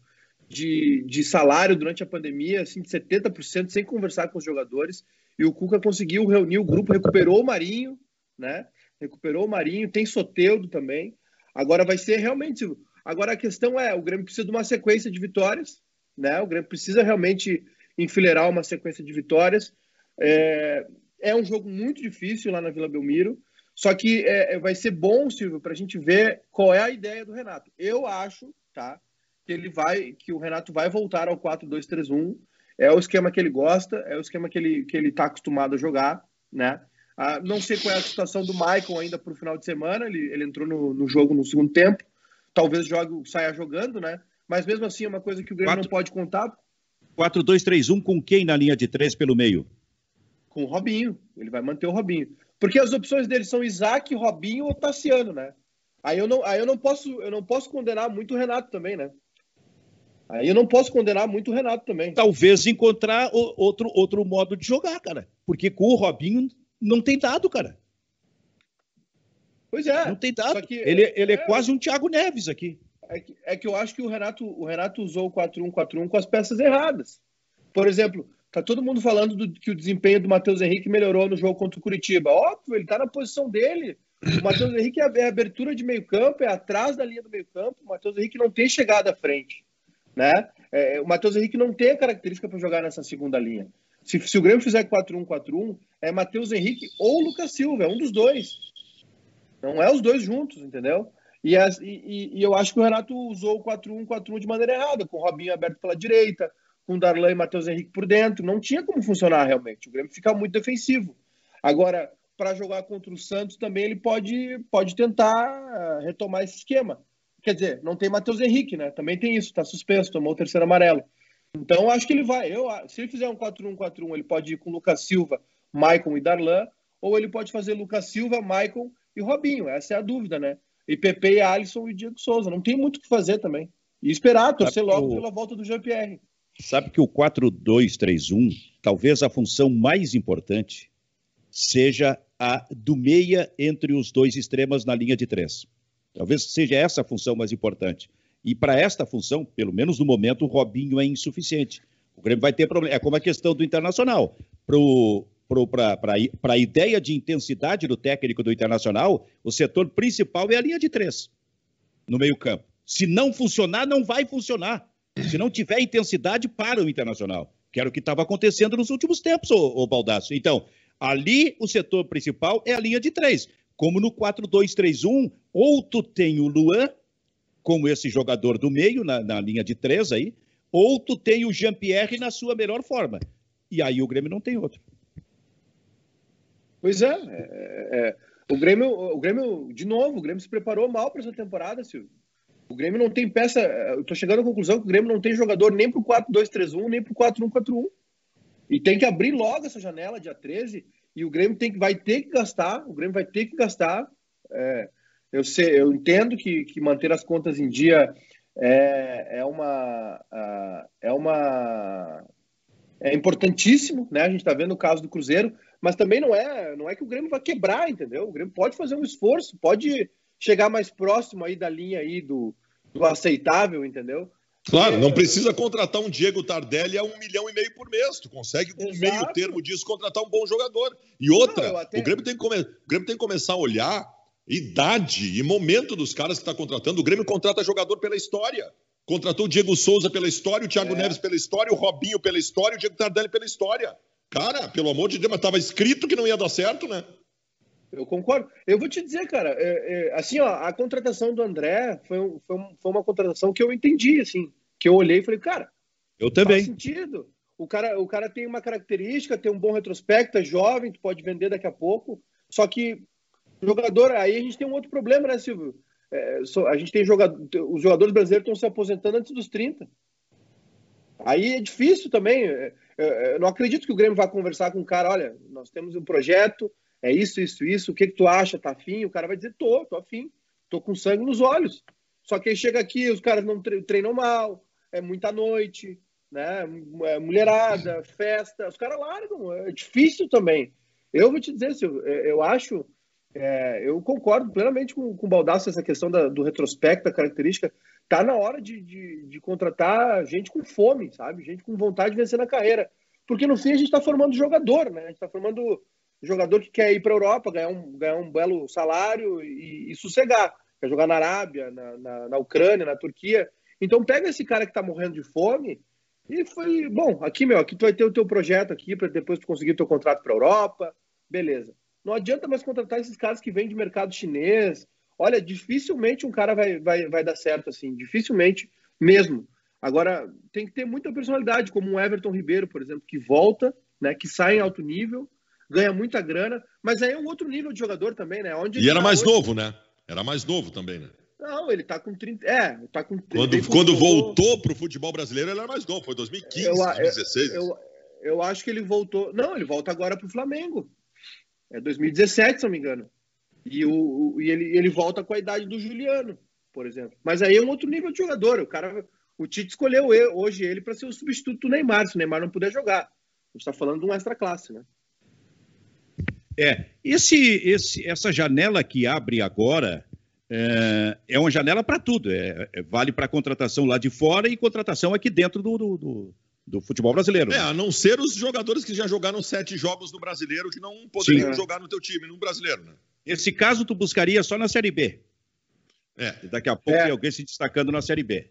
de, de salário durante a pandemia, assim, de 70%, sem conversar com os jogadores, e o Cuca conseguiu reunir o grupo, recuperou o Marinho, né, recuperou o Marinho, tem Soteudo também. Agora vai ser realmente. Agora a questão é: o Grêmio precisa de uma sequência de vitórias, né? O Grêmio precisa realmente enfileirar uma sequência de vitórias. É, é um jogo muito difícil lá na Vila Belmiro. Só que é, é vai ser bom, Silvio, para a gente ver qual é a ideia do Renato. Eu acho, tá? Que ele vai, que o Renato vai voltar ao 4-2-3-1. É o esquema que ele gosta, é o esquema que ele que ele está acostumado a jogar, né? Ah, não sei qual é a situação do Michael ainda para o final de semana. Ele, ele entrou no, no, jogo no segundo tempo. Talvez jogue, saia jogando, né? Mas mesmo assim é uma coisa que o Grêmio 4, não pode contar. 4-2-3-1 com quem na linha de três pelo meio? Com o Robinho. Ele vai manter o Robinho. Porque as opções dele são Isaac, Robinho ou Tassiano, né? Aí eu não, aí eu não posso, eu não posso condenar muito o Renato também, né? Aí eu não posso condenar muito o Renato também. Talvez encontrar outro, outro modo de jogar, cara. Porque com o Robinho não tem dado, cara. Pois é. Não tem dado. Que, ele, ele é, é, quase um Thiago Neves aqui. É que, é que eu acho que o Renato, o Renato usou o 4-1-4-1 com as peças erradas. Por exemplo, tá todo mundo falando do, que o desempenho do Matheus Henrique melhorou no jogo contra o Curitiba. Óbvio, ele tá na posição dele. O Matheus Henrique é, é abertura de meio campo, é atrás da linha do meio campo. O Matheus Henrique não tem chegada à frente. Né? É, o Matheus Henrique não tem a característica para jogar nessa segunda linha. Se, se o Grêmio fizer 4-1-4-1, é Matheus Henrique ou Lucas Silva, é um dos dois. Não é os dois juntos, entendeu? E, as, e, e eu acho que o Renato usou o 4-1-4-1 de maneira errada, com o Robinho aberto pela direita, com Darlan e Matheus Henrique por dentro. Não tinha como funcionar realmente. O Grêmio fica muito defensivo. Agora, para jogar contra o Santos também ele pode, pode tentar retomar esse esquema. Quer dizer, não tem Matheus Henrique, né? Também tem isso, está suspenso, tomou o terceiro amarelo. Então, acho que ele vai. Eu, se ele fizer um 4-1-4-1, ele pode ir com Lucas Silva, Maicon e Darlan, ou ele pode fazer Lucas Silva, Maicon e Robinho. Essa é a dúvida, né? E Pepe, Alisson e Diego Souza. Não tem muito o que fazer também. E esperar, torcer logo pela volta do Jean-Pierre. Sabe que o 4-2-3-1, talvez a função mais importante seja a do meia entre os dois extremos na linha de três. Talvez seja essa a função mais importante. E para esta função, pelo menos no momento, o Robinho é insuficiente. O Grêmio vai ter problema. É como a questão do Internacional. Para a ideia de intensidade do técnico do Internacional, o setor principal é a linha de três no meio-campo. Se não funcionar, não vai funcionar. Se não tiver intensidade, para o Internacional. Que era o que estava acontecendo nos últimos tempos, ô Baldasso. Então, ali o setor principal é a linha de três. Como no 4-2-3-1, ou tu tem o Luan, como esse jogador do meio, na, na linha de três aí, ou tu tem o Jean-Pierre na sua melhor forma. E aí o Grêmio não tem outro. Pois é, é, é, o, Grêmio, o Grêmio, de novo, o Grêmio se preparou mal para essa temporada, Silvio. O Grêmio não tem peça. Eu tô chegando à conclusão que o Grêmio não tem jogador nem pro 4-2-3-1, nem pro 4-1-4-1. E tem que abrir logo essa janela, dia 13, e o Grêmio tem que, vai ter que gastar, o Grêmio vai ter que gastar. É, eu, sei, eu entendo que, que manter as contas em dia é, é uma é uma é importantíssimo, né? A gente está vendo o caso do Cruzeiro, mas também não é não é que o Grêmio vai quebrar, entendeu? O Grêmio pode fazer um esforço, pode chegar mais próximo aí da linha aí do, do aceitável, entendeu? Claro, não precisa contratar um Diego Tardelli a um milhão e meio por mês. Tu consegue, com Exato. meio termo disso, contratar um bom jogador. E outra, não, até... o, Grêmio tem que come... o Grêmio tem que começar a olhar idade e momento dos caras que está contratando. O Grêmio contrata jogador pela história. Contratou o Diego Souza pela história, o Thiago é. Neves pela história, o Robinho pela história, o Diego Tardelli pela história. Cara, pelo amor de Deus, mas estava escrito que não ia dar certo, né? Eu concordo. Eu vou te dizer, cara, é, é, assim, ó, a contratação do André foi, um, foi, um, foi, uma contratação que eu entendi, assim, que eu olhei e falei, cara, eu também. Faz sentido. O cara, o cara tem uma característica, tem um bom retrospecto, é jovem, tu pode vender daqui a pouco. Só que Jogador, aí a gente tem um outro problema, né, Silvio? É, a gente tem jogador, os jogadores brasileiros estão se aposentando antes dos 30. Aí é difícil também. É, é, eu não acredito que o Grêmio vá conversar com o cara, olha, nós temos um projeto, é isso, isso, isso, o que, que tu acha? Tá afim? O cara vai dizer, tô, tô afim, tô com sangue nos olhos. Só que aí chega aqui, os caras não treinam mal, é muita noite, né? É mulherada, festa, os caras largam, é difícil também. Eu vou te dizer, Silvio, eu acho é, eu concordo plenamente com, com o Baldasso essa questão da, do retrospecto, da característica. Tá na hora de, de, de, contratar gente com fome, sabe? Gente com vontade de vencer na carreira. Porque no fim a gente está formando jogador, né? A gente está formando jogador que quer ir para a Europa, ganhar um, ganhar um belo salário e, e sossegar. Quer jogar na Arábia, na, na, na, Ucrânia, na Turquia. Então pega esse cara que está morrendo de fome e foi, bom, aqui, meu, aqui tu vai ter o teu projeto aqui para depois tu conseguir o teu contrato para a Europa. Beleza. Não adianta mais contratar esses caras que vêm de mercado chinês. Olha, dificilmente um cara vai, vai, vai dar certo assim, dificilmente mesmo. Agora, tem que ter muita personalidade, como um Everton Ribeiro, por exemplo, que volta, né, que sai em alto nível, ganha muita grana, mas aí é um outro nível de jogador também, né? Onde e era tá mais hoje... novo, né? Era mais novo também, né? Não, ele tá com 30. É, tá com 30. Quando, quando voltou pro futebol brasileiro, ele era mais novo. Foi 2015, eu, 2016. Eu, eu, eu acho que ele voltou. Não, ele volta agora pro Flamengo. É 2017, se não me engano. E, o, o, e ele, ele volta com a idade do Juliano, por exemplo. Mas aí é um outro nível de jogador. O cara, o Tite escolheu hoje ele para ser o substituto do Neymar, se o Neymar não puder jogar. A gente está falando de um extra classe, né? É, esse, esse, essa janela que abre agora é, é uma janela para tudo. É, é, vale para contratação lá de fora e contratação aqui dentro do, do, do, do futebol brasileiro. É, a não ser os jogadores que já jogaram sete jogos no brasileiro que não poderiam Sim, jogar no teu time, no brasileiro, né? Esse caso tu buscaria só na Série B. É. E daqui a pouco é. tem alguém se destacando na Série B.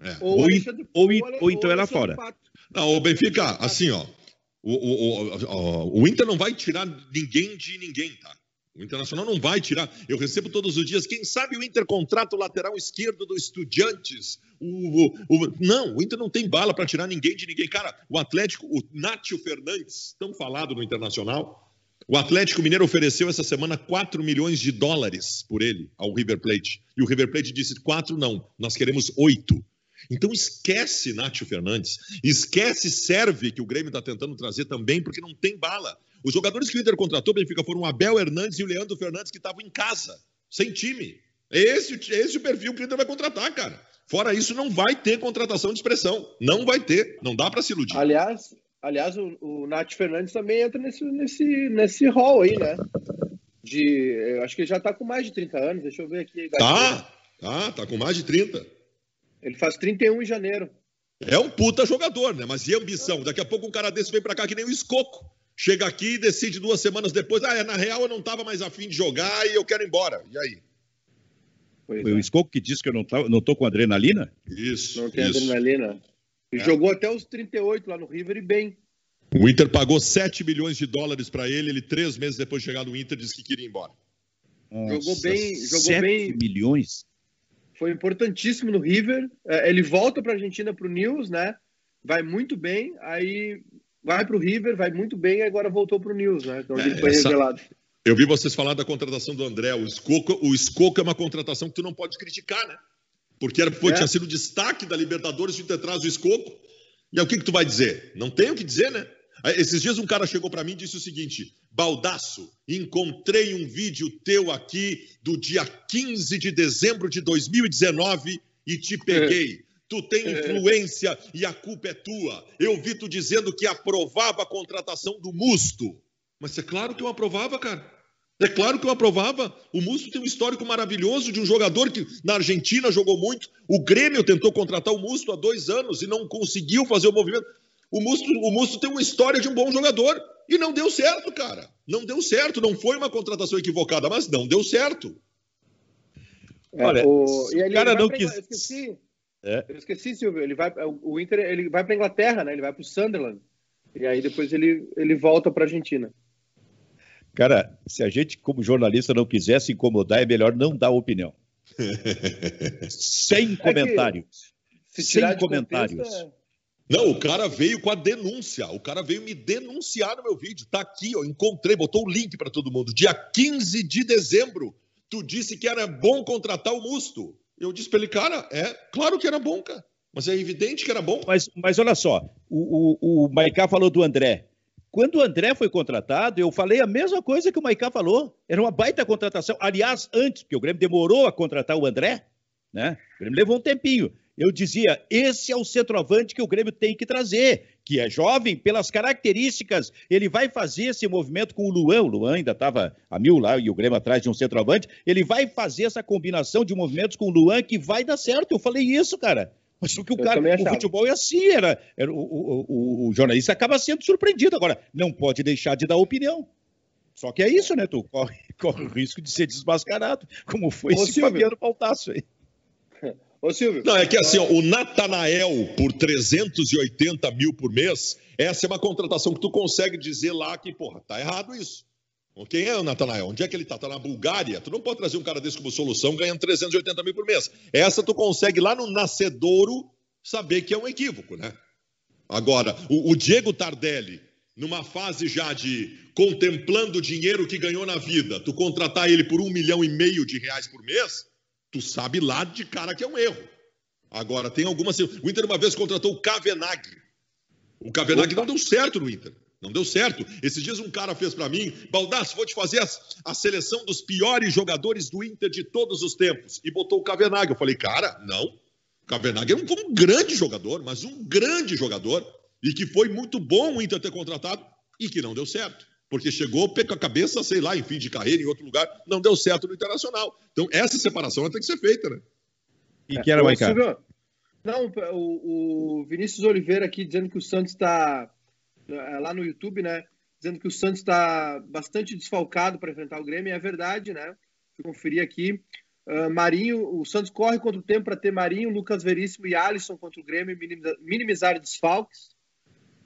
É. Ou, ou, ou, ou, então é lá fora. Não, o Benfica, assim, ó. O, o, o, o Inter não vai tirar ninguém de ninguém, tá? O Internacional não vai tirar. Eu recebo todos os dias. Quem sabe o Inter contrata o lateral esquerdo do Estudiantes. O. Não, o Inter não tem bala para tirar ninguém de ninguém. Cara, o Atlético, o Nátio Fernandes, tão falado no Internacional. O Atlético Mineiro ofereceu essa semana 4 milhões de dólares por ele ao River Plate. E o River Plate disse: 4 não, nós queremos 8. Então esquece Nátio Fernandes, esquece Serve, que o Grêmio está tentando trazer também, porque não tem bala. Os jogadores que o Inter contratou, Benfica, foram o Abel Hernandes e o Leandro Fernandes, que estavam em casa, sem time. Esse, esse é o perfil que o Inter vai contratar, cara. Fora isso, não vai ter contratação de expressão. Não vai ter. Não dá para se iludir. Aliás, aliás o, o Nath Fernandes também entra nesse, nesse, nesse hall aí, né? De, eu acho que ele já tá com mais de 30 anos. Deixa eu ver aqui. Tá, tá, tá com mais de 30. Ele faz 31 em janeiro. É um puta jogador, né? Mas e ambição? Daqui a pouco um cara desse vem para cá que nem o Escoco. Chega aqui e decide duas semanas depois, ah, é, na real eu não estava mais afim de jogar e eu quero ir embora. E aí? Pois Foi é. o Escoco que disse que eu não, tava, não tô com adrenalina? Isso. Não tem isso. adrenalina. E é. jogou até os 38 lá no River e bem. O Inter pagou 7 milhões de dólares para ele, ele três meses depois de chegar no Inter disse que queria ir embora. Nossa, jogou bem, jogou 7 bem. milhões? Foi importantíssimo no River. É, ele volta para a Argentina para o News, né? Vai muito bem. Aí vai para o River, vai muito bem e agora voltou para o News, né? Então ele foi essa... revelado. Eu vi vocês falar da contratação do André. O Escoco, o Escoco é uma contratação que tu não pode criticar, né? Porque era, pô, é. tinha sido destaque da Libertadores de ter traz o Escoco. E aí, o que, que tu vai dizer? Não tem o que dizer, né? Esses dias um cara chegou para mim e disse o seguinte: Baldaço, encontrei um vídeo teu aqui do dia 15 de dezembro de 2019 e te peguei. Tu tem é. influência e a culpa é tua. Eu vi tu dizendo que aprovava a contratação do Musto. Mas é claro que eu aprovava, cara. É claro que eu aprovava. O Musto tem um histórico maravilhoso de um jogador que na Argentina jogou muito. O Grêmio tentou contratar o Musto há dois anos e não conseguiu fazer o movimento. O Musto, o Musto tem uma história de um bom jogador e não deu certo, cara. Não deu certo. Não foi uma contratação equivocada, mas não deu certo. É, Olha, o, o cara não quis. Esqueci, é. Eu esqueci, Silvio. Ele vai, o Inter ele vai para Inglaterra, né? Ele vai para o Sunderland. E aí depois ele, ele volta para Argentina. Cara, se a gente, como jornalista, não quisesse incomodar, é melhor não dar opinião. Sem é comentários. Sem comentários. Contexto, é... Não, o cara veio com a denúncia. O cara veio me denunciar no meu vídeo. Tá aqui, ó. Encontrei, botou o link para todo mundo. Dia 15 de dezembro, tu disse que era bom contratar o Musto. Eu disse para ele, cara, é claro que era bom, cara. Mas é evidente que era bom. Mas, mas olha só, o, o, o Maicá falou do André. Quando o André foi contratado, eu falei a mesma coisa que o Maicá falou. Era uma baita contratação. Aliás, antes, porque o Grêmio demorou a contratar o André, né? O Grêmio levou um tempinho. Eu dizia, esse é o centroavante que o Grêmio tem que trazer, que é jovem, pelas características, ele vai fazer esse movimento com o Luan, o Luan ainda estava a mil lá e o Grêmio atrás de um centroavante, ele vai fazer essa combinação de movimentos com o Luan que vai dar certo. Eu falei isso, cara. Mas o que o cara, o futebol é assim, era, era o, o, o, o, jornalista acaba sendo surpreendido. Agora, não pode deixar de dar opinião. Só que é isso, né? Tu corre, corre o risco de ser desmascarado, como foi Ô, esse Silvio. Fabiano Pautaço aí. Ô, Silvio. Não, é que assim, ó, o Natanael por 380 mil por mês, essa é uma contratação que tu consegue dizer lá que, porra, tá errado isso. Quem é o Natanael? Onde é que ele tá? Tá na Bulgária? Tu não pode trazer um cara desse como solução ganhando 380 mil por mês. Essa tu consegue lá no Nascedouro saber que é um equívoco, né? Agora, o, o Diego Tardelli, numa fase já de contemplando o dinheiro que ganhou na vida, tu contratar ele por um milhão e meio de reais por mês, tu sabe lá de cara que é um erro. Agora, tem algumas. O Inter uma vez contratou o Kavenag. O Kavenag não deu certo no Inter. Não deu certo. Esses dias um cara fez para mim, Baldasso, vou te fazer a, a, seleção dos piores jogadores do Inter de todos os tempos. E botou o Kavenag. Eu falei, cara, não. O Kavenag é um, um grande jogador, mas um grande jogador. E que foi muito bom o Inter ter contratado e que não deu certo. Porque chegou com a cabeça, sei lá, em fim de carreira, em outro lugar, não deu certo no Internacional. Então, essa separação tem que ser feita, né? E que era, Maicá? Não, o, o, Vinícius Oliveira aqui dizendo que o Santos está é, lá no YouTube, né? Dizendo que o Santos está bastante desfalcado para enfrentar o Grêmio. É verdade, né? Vou conferir aqui. Uh, Marinho, o Santos corre contra o tempo para ter Marinho, Lucas Veríssimo e Alisson contra o Grêmio, minimizar, minimizar desfalques.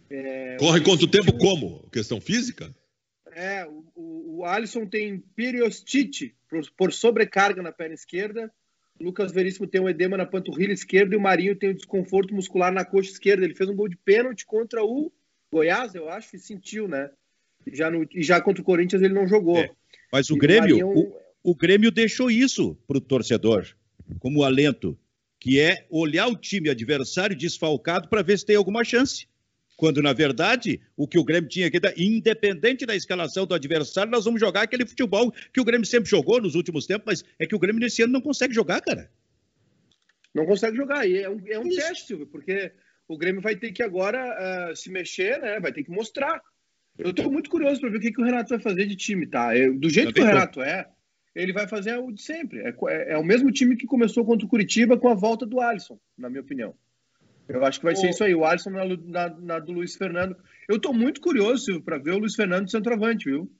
É, corre contra o tempo como? Questão física? É, o, o Alisson tem periostite por, por, sobrecarga na perna esquerda. Lucas Veríssimo tem um edema na panturrilha esquerda e o Marinho tem um desconforto muscular na coxa esquerda. Ele fez um gol de pênalti contra o Goiás, eu acho, e sentiu, né? E já, no, e já contra o Corinthians ele não jogou. É, mas o e Grêmio, o, o, o Grêmio deixou isso para o torcedor, como alento, que é olhar o time adversário desfalcado para ver se tem alguma chance. Quando, na verdade, o que o Grêmio tinha que dar, independente da escalação do adversário, nós vamos jogar aquele futebol que o Grêmio sempre jogou nos últimos tempos, mas é que o Grêmio nesse ano não consegue jogar, cara. Não consegue jogar. E é um, é um teste, Silvio, porque o Grêmio vai ter que agora uh, se mexer, né? Vai ter que mostrar. Eu estou muito curioso para ver o que, que, o Renato vai fazer de time, tá? Eu, do jeito que o Renato é, ele vai fazer o de sempre. É, é, é, o mesmo time que começou contra o Curitiba com a volta do Alisson, na minha opinião. Eu acho que vai ser isso aí, o Alisson na, na, na do Luiz Fernando. Eu estou muito curioso para ver o Luiz Fernando centroavante, viu?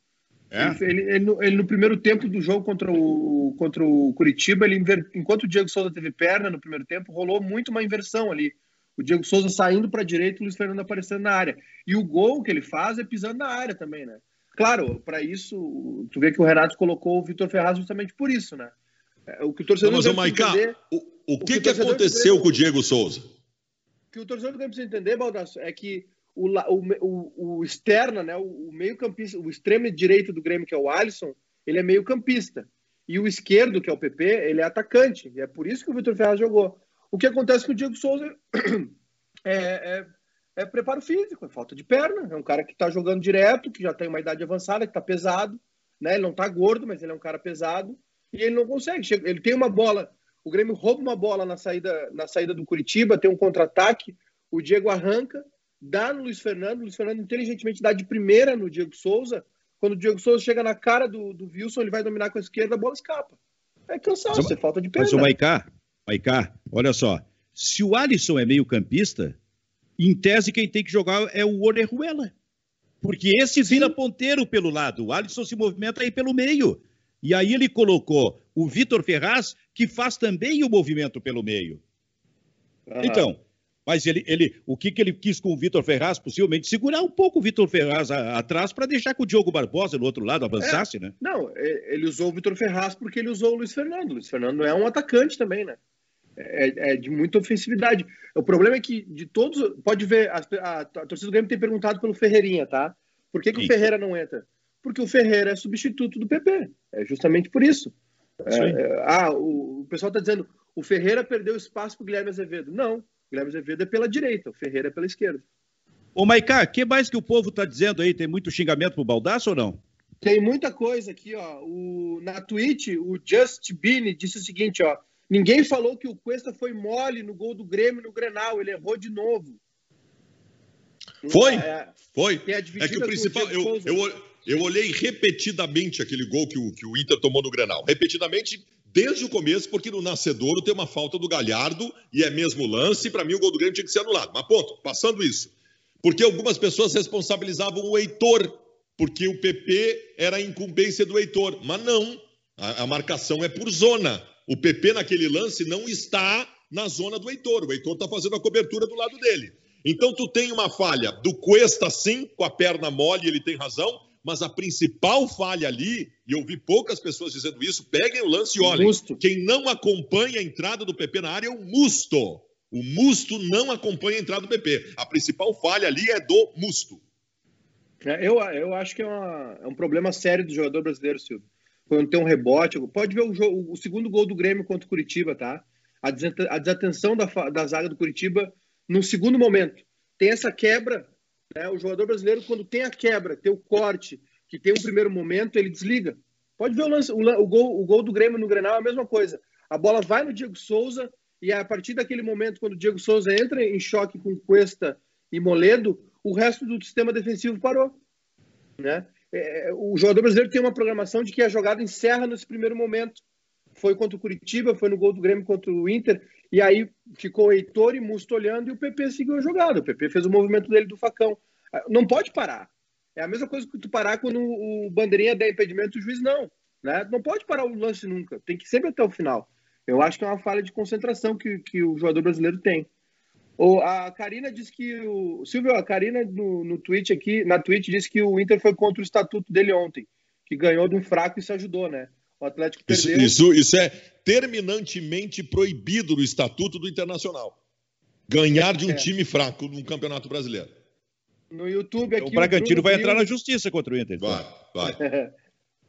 É? Ele, ele, ele, no, ele, no, primeiro tempo do jogo contra o, contra o Curitiba, ele enquanto o Diego Souza teve perna no primeiro tempo, rolou muito uma inversão ali. O Diego Souza saindo para a direita e o Luiz Fernando aparecendo na área. E o gol que ele faz é pisando na área também, né? Claro, para isso, tu vê que o Renato colocou o Vitor Ferraz justamente por isso, né? É, o que o torcedor Não, mas, o Maiká, entender, o, o, que, o que, que aconteceu com o Diego Souza? Que o torcedor do Grêmio precisa entender, Baldasso, é que o, o, o externa, né, o, meio campista, o extremo direito do Grêmio, que é o Alisson, ele é meio campista. E o esquerdo, que é o PP, ele é atacante. E é por isso que o Vitor Ferraz jogou. O que acontece com o Diego Souza é, é, é, preparo físico, é falta de perna. É um cara que está jogando direto, que já tem uma idade avançada, que está pesado. Né? Ele não está gordo, mas ele é um cara pesado. E ele não consegue. Ele tem uma bola o Grêmio rouba uma bola na saída, na saída do Curitiba, tem um contra-ataque, o Diego arranca, dá no Luiz Fernando, o Luiz Fernando inteligentemente dá de primeira no Diego Souza. Quando o Diego Souza chega na cara do, do Wilson, ele vai dominar com a esquerda, a bola escapa. É cansaço, mas, é falta de perna. Mas o Maicá, Maicá, olha só, se o Alisson é meio campista, em tese quem tem que jogar é o Orejuela. Porque esse vira Sim. ponteiro pelo lado, o Alisson se movimenta aí pelo meio. E aí ele colocou o Vitor Ferraz, que faz também o movimento pelo meio. Uhum. Então, mas ele, ele, o que, que ele quis com o Vitor Ferraz? Possivelmente segurar um pouco o Vitor Ferraz a, atrás para deixar que o Diogo Barbosa no outro lado avançasse, é, né? Não, é, ele usou o Vitor Ferraz porque ele usou o Luiz Fernando. O Luiz Fernando é um atacante também, né? É, é de muita ofensividade. O problema é que de todos. Pode ver, a, a, a torcida do Grêmio tem perguntado pelo Ferreirinha, tá? Por que, que o Ferreira não entra? porque o Ferreira é substituto do PP. É justamente por isso. É, é, ah, o, o pessoal está dizendo o Ferreira perdeu espaço para o Guilherme Azevedo. Não, o Guilherme Azevedo é pela direita, o Ferreira é pela esquerda. Ô, Maicá, o que mais que o povo está dizendo aí? Tem muito xingamento pro Baldaço ou não? Tem muita coisa aqui, ó. O, na Twitch, o Just Bean disse o seguinte, ó. Ninguém falou que o Cuesta foi mole no gol do Grêmio no Grenal, ele errou de novo. Foi? É, foi. É que o principal. Eu, eu, eu olhei repetidamente aquele gol que o, que o Inter tomou no Granal. Repetidamente, desde o começo, porque no Nascedouro tem uma falta do Galhardo e é mesmo lance. Para mim, o gol do Grêmio tinha que ser anulado. Mas, ponto, passando isso. Porque algumas pessoas responsabilizavam o Heitor, porque o PP era a incumbência do Heitor. Mas não. A, a marcação é por zona. O PP naquele lance não está na zona do Heitor. O Heitor está fazendo a cobertura do lado dele. Então tu tem uma falha do Cuesta sim, com a perna mole, ele tem razão, mas a principal falha ali, e eu vi poucas pessoas dizendo isso, peguem o lance e olhem. Musto. Quem não acompanha a entrada do PP na área é o Musto. O Musto não acompanha a entrada do PP. A principal falha ali é do Musto. É, eu, eu acho que é, uma, é, um problema sério do jogador brasileiro, Silvio. Quando tem um rebote, pode ver o, jogo, o segundo gol do Grêmio contra o Curitiba, tá? A desatenção da, da zaga do Curitiba no segundo momento. Tem essa quebra né? O jogador brasileiro, quando tem a quebra, tem o corte, que tem um primeiro momento, ele desliga. Pode ver o, lance, o, o, gol, o gol do Grêmio no Grenal, é a mesma coisa. A bola vai no Diego Souza e a partir daquele momento, quando o Diego Souza entra em choque com Cuesta e Moledo, o resto do sistema defensivo parou. Né? é, o jogador brasileiro tem uma programação de que a jogada encerra nesse primeiro momento. Foi contra o Curitiba, foi no gol do Grêmio contra o Inter, e aí ficou Heitor e Musto olhando e o PP seguiu a jogada. O PP fez o movimento dele do facão. Não pode parar. É a mesma coisa que tu parar quando o bandeirinha der impedimento, o juiz não. Né? Não pode parar o lance nunca. Tem que ir sempre até o final. Eu acho que é uma falha de concentração que, que o jogador brasileiro tem. O, a Karina disse que o. Silvio, a Karina no, no tweet aqui, na tweet disse que o Inter foi contra o estatuto dele ontem, que ganhou de um fraco e se ajudou, né? O Atlético perdeu. Isso, isso, isso é terminantemente proibido no estatuto do Internacional. Ganhar de um é. time fraco no Campeonato Brasileiro. No YouTube aqui. O Bragantino o vai entrar na justiça contra o Inter. Vai, vai.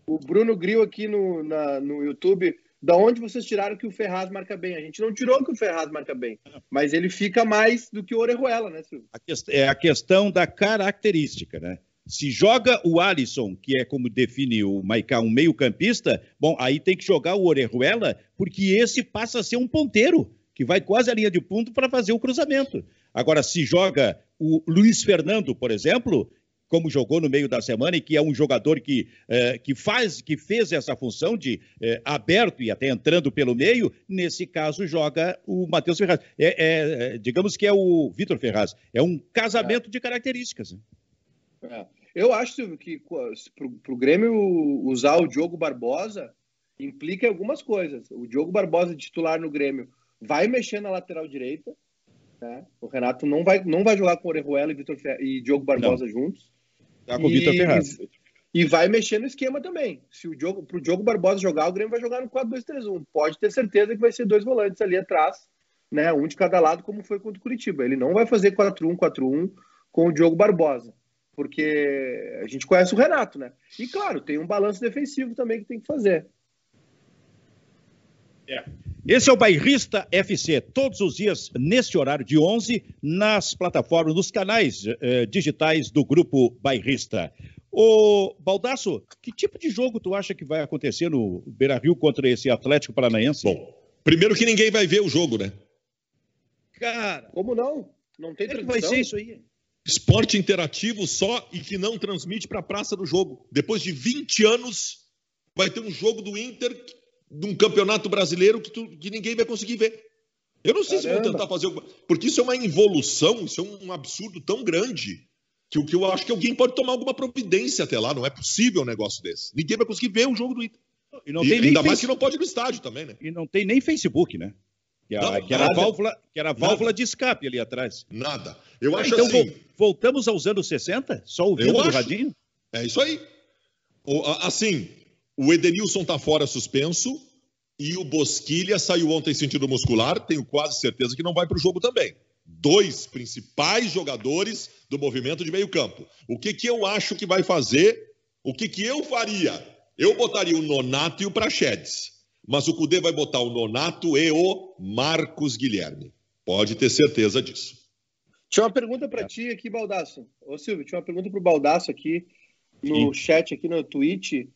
o Bruno Gril aqui no, na, no YouTube da onde vocês tiraram que o Ferraz marca bem? A gente não tirou que o Ferraz marca bem, mas ele fica mais do que o Orejuela, né, Silvio? É a questão da característica, né? Se joga o Alisson, que é como define o Maicá, um meio-campista, bom, aí tem que jogar o Orejuela, porque esse passa a ser um ponteiro, que vai quase à linha de ponto para fazer o cruzamento. Agora, se joga o Luiz Fernando, por exemplo, como jogou no meio da semana e que é um jogador que, é, que faz, que fez essa função de é, aberto e até entrando pelo meio, nesse caso joga o Matheus Ferraz. É, é, digamos que é o Vitor Ferraz. É um casamento de características. É. Eu acho Silvio, que para o Grêmio usar o Diogo Barbosa implica algumas coisas. O Diogo Barbosa, titular no Grêmio, vai mexer na lateral direita. Né? O Renato não vai, não vai jogar com o Orejuela e, Vitor Fer... e Diogo Barbosa não. juntos. Tá com o Vitor Ferraz. E vai mexer no esquema também. Se o jogo, pro Diogo Barbosa jogar, o Grêmio vai jogar no 4-2-3-1. Pode ter certeza que vai ser dois volantes ali atrás, né? Um de cada lado, como foi contra o Curitiba. Ele não vai fazer 4-1, 4-1 com o Diogo Barbosa. Porque a gente conhece o Renato, né? E claro, tem um balanço defensivo também que tem que fazer. É. Esse é o Bairrista FC, todos os dias, neste horário de 11, nas plataformas, nos canais eh, digitais do Grupo Bairrista. Ô, Baldasso, que tipo de jogo tu acha que vai acontecer no Beira-Rio contra esse Atlético Paranaense? Bom, primeiro que ninguém vai ver o jogo, né? Cara, como não? Não tem é que vai ser isso aí. Esporte interativo só e que não transmite para a praça do jogo. Depois de 20 anos, vai ter um jogo do Inter de um campeonato brasileiro que, tu, que ninguém vai conseguir ver. Eu não sei Caramba. se vão tentar fazer alguma. Porque isso é uma involução, isso é um absurdo tão grande que o que eu acho que alguém pode tomar alguma providência até lá. Não é possível um negócio desse. Ninguém vai conseguir ver o jogo do Inter. E não e, tem ainda mais que não pode ir no estádio também, né? E não tem nem Facebook, né? Que, não, que era, a válvula, que era a válvula de escape ali atrás. Nada. Eu ah, acho então, assim. Voltamos aos anos 60? Só ouvindo do radinho? É isso aí. Assim, o Edenilson está fora suspenso e o Bosquilha saiu ontem sentido muscular. Tenho quase certeza que não vai para o jogo também. Dois principais jogadores do movimento de meio campo. O que, que eu acho que vai fazer? O que, que eu faria? Eu botaria o Nonato e o Prachedes. Mas o Cudê vai botar o Nonato e o Marcos Guilherme. Pode ter certeza disso. Tinha uma pergunta para ti aqui, Baldaço. Ô Silvio, tinha uma pergunta para o Baldaço aqui no Sim. chat, aqui no Twitch.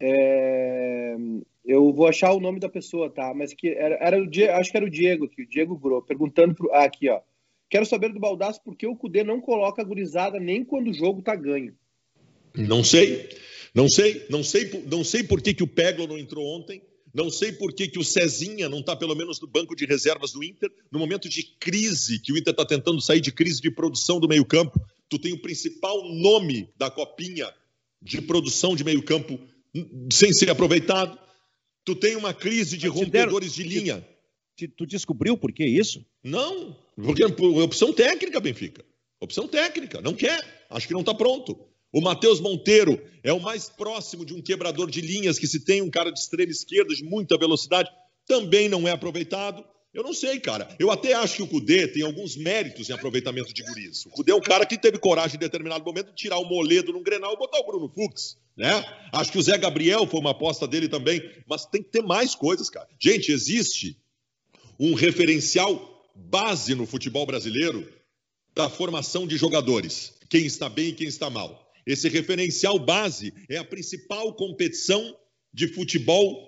É, eu vou achar o nome da pessoa, tá? Mas que era, era o Diego, acho que era o Diego aqui, o Diego Gro, perguntando pro. Ah, aqui, ó. Quero saber do Baldaço por que o Cudê não coloca a gurizada nem quando o jogo tá ganho. Não sei. Não sei. Não sei, não sei por que, que o Peglo não entrou ontem. Não sei por que, que o Cezinha não está, pelo menos, no banco de reservas do Inter. No momento de crise, que o Inter está tentando sair de crise de produção do meio-campo, tu tem o principal nome da copinha de produção de meio-campo sem ser aproveitado. Tu tem uma crise de rompedores de linha. Tu descobriu por que isso? Não, porque é opção técnica, Benfica. Opção técnica, não quer, acho que não está pronto. O Matheus Monteiro é o mais próximo de um quebrador de linhas que se tem um cara de extrema esquerda de muita velocidade, também não é aproveitado. Eu não sei, cara. Eu até acho que o Cudê tem alguns méritos em aproveitamento de guris. O Cudê é um cara que teve coragem em determinado momento de tirar o Moledo num Grenal e botar o Bruno Fux, né? Acho que o Zé Gabriel foi uma aposta dele também, mas tem que ter mais coisas, cara. Gente, existe um referencial base no futebol brasileiro da formação de jogadores, quem está bem e quem está mal. Esse referencial base é a principal competição de futebol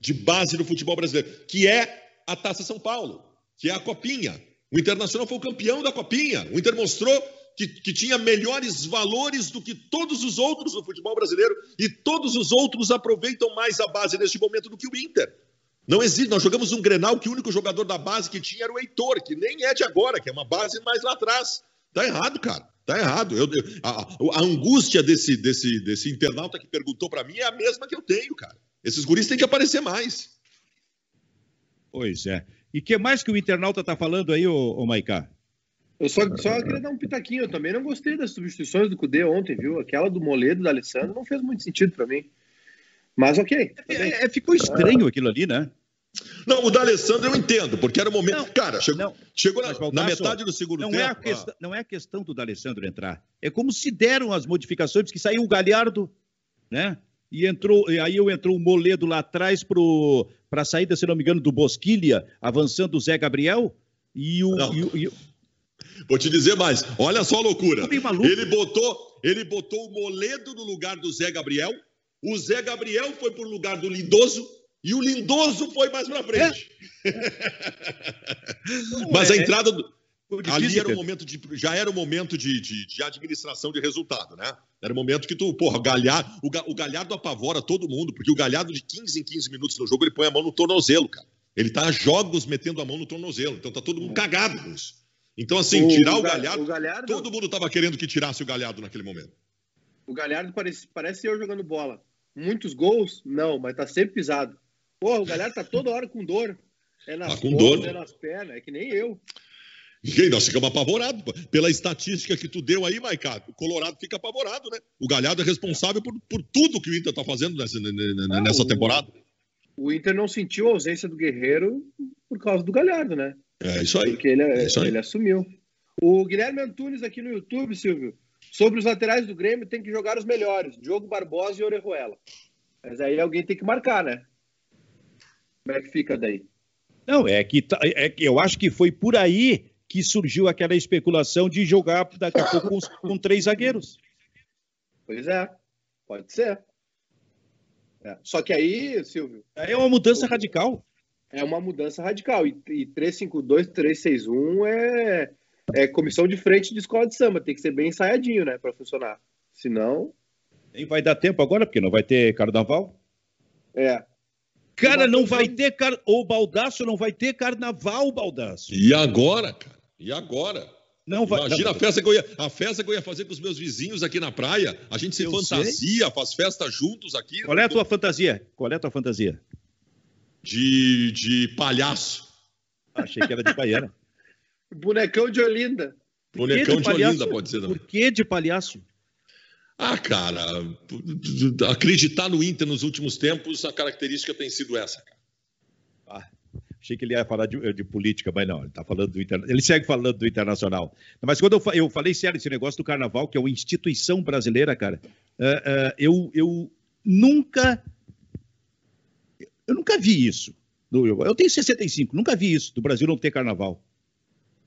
de base no futebol brasileiro, que é a Taça São Paulo, que é a Copinha. O Internacional foi o campeão da Copinha. O Inter mostrou que, que tinha melhores valores do que todos os outros do futebol brasileiro e todos os outros aproveitam mais a base neste momento do que o Inter. Não existe. Nós jogamos um Grenal que o único jogador da base que tinha era o Heitor, que nem é de agora, que é uma base mais lá atrás. Tá errado, cara. Tá errado. Eu, a, a, angústia desse, desse, desse internauta que perguntou para mim é a mesma que eu tenho, cara. Esses guris têm que aparecer mais. Pois é. E que mais que o internauta tá falando aí, ô, ô Maiká? Eu só, só queria dar um pitaquinho. Eu também não gostei das substituições do Cudê ontem, viu? Aquela do Moledo, da Alessandro, não fez muito sentido para mim. Mas ok. É, é, ficou estranho aquilo ali, né? Não, o da Alessandro eu entendo, porque era o momento. Não, cara, chegou, não, chegou na, na, metade do segundo não tempo. É a questão, ah. Não é a questão do D'Alessandro entrar. É como se deram as modificações, porque saiu o Galhardo, né? E entrou, e aí entrou o Moledo lá atrás para a saída, se não me engano, do Bosquilha, avançando o Zé Gabriel. E o, e o, e o... Vou te dizer mais. Olha só a loucura. Ele botou, ele botou o Moledo no lugar do Zé Gabriel. O Zé Gabriel foi por lugar do Lindoso e o Lindoso foi mais para frente. É. Mas a é. entrada do, ali era o momento de, já era o momento de, de, de, administração de resultado, né? Era o momento que tu, porra, o Galhardo, o, o Galhardo apavora todo mundo, porque o Galhardo de 15 em 15 minutos no jogo, ele põe a mão no tornozelo, cara. Ele tá a jogos metendo a mão no tornozelo, então tá todo mundo cagado com isso. Então, assim, o, tirar o, Galhardo, o Galhardo, todo mundo tava querendo que tirasse o Galhardo naquele momento. O Galhardo parece, parece eu jogando bola. Muitos gols? Não, mas tá sempre pisado. Porra, o Galhardo tá toda hora com dor. É nas tá com dor. é nas pernas, é que nem eu. E nós ficamos apavorados. Pela estatística que tu deu aí, Maicado, o Colorado fica apavorado, né? O Galhardo é responsável por, por tudo que o Inter tá fazendo nessa, nessa temporada. O, o, Inter não sentiu a ausência do Guerreiro por causa do Galhardo, né? É isso aí. Porque ele, é, é ele assumiu. O Guilherme Antunes aqui no YouTube, Silvio, sobre os laterais do Grêmio, tem que jogar os melhores: Diogo Barbosa e Orejuela. Mas aí alguém tem que marcar, né? Como é que fica daí? Não, é que, tá, é que eu acho que foi por aí que surgiu aquela especulação de jogar daqui a pouco com, com três zagueiros. Pois é, pode ser. É. Só que aí, Silvio. É uma mudança radical. É uma mudança radical. E, e 352, 361 é, é comissão de frente de escola de samba. Tem que ser bem ensaiadinho, né, para funcionar. Senão. Nem vai dar tempo agora, porque não vai ter carnaval. É. Cara, não vai ter car... o Baldaço não vai ter carnaval, Baldaço. E agora, cara? E agora? Não vai. Imagina a festa que eu ia, a festa que eu ia fazer com os meus vizinhos aqui na praia. A gente se eu fantasia, sei. faz festa juntos aqui. Qual é a tua fantasia? Qual é a tua fantasia? De, de palhaço. Achei que era de baiana. Bonecão de Olinda. Bonecão de, de Olinda, pode ser também. Por que de palhaço? Ah, cara, acreditar no Inter nos últimos tempos, a característica tem sido essa, cara. Ah, achei que ele ia falar de, de, política, mas não, ele está falando do Internacional. Ele segue falando do Internacional. Mas quando eu, eu, falei sério esse negócio do Carnaval, que é uma instituição brasileira, cara, uh, uh, eu, eu nunca. Eu nunca vi isso. Eu tenho 65, nunca vi isso, do Brasil não ter carnaval.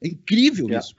É incrível é. isso.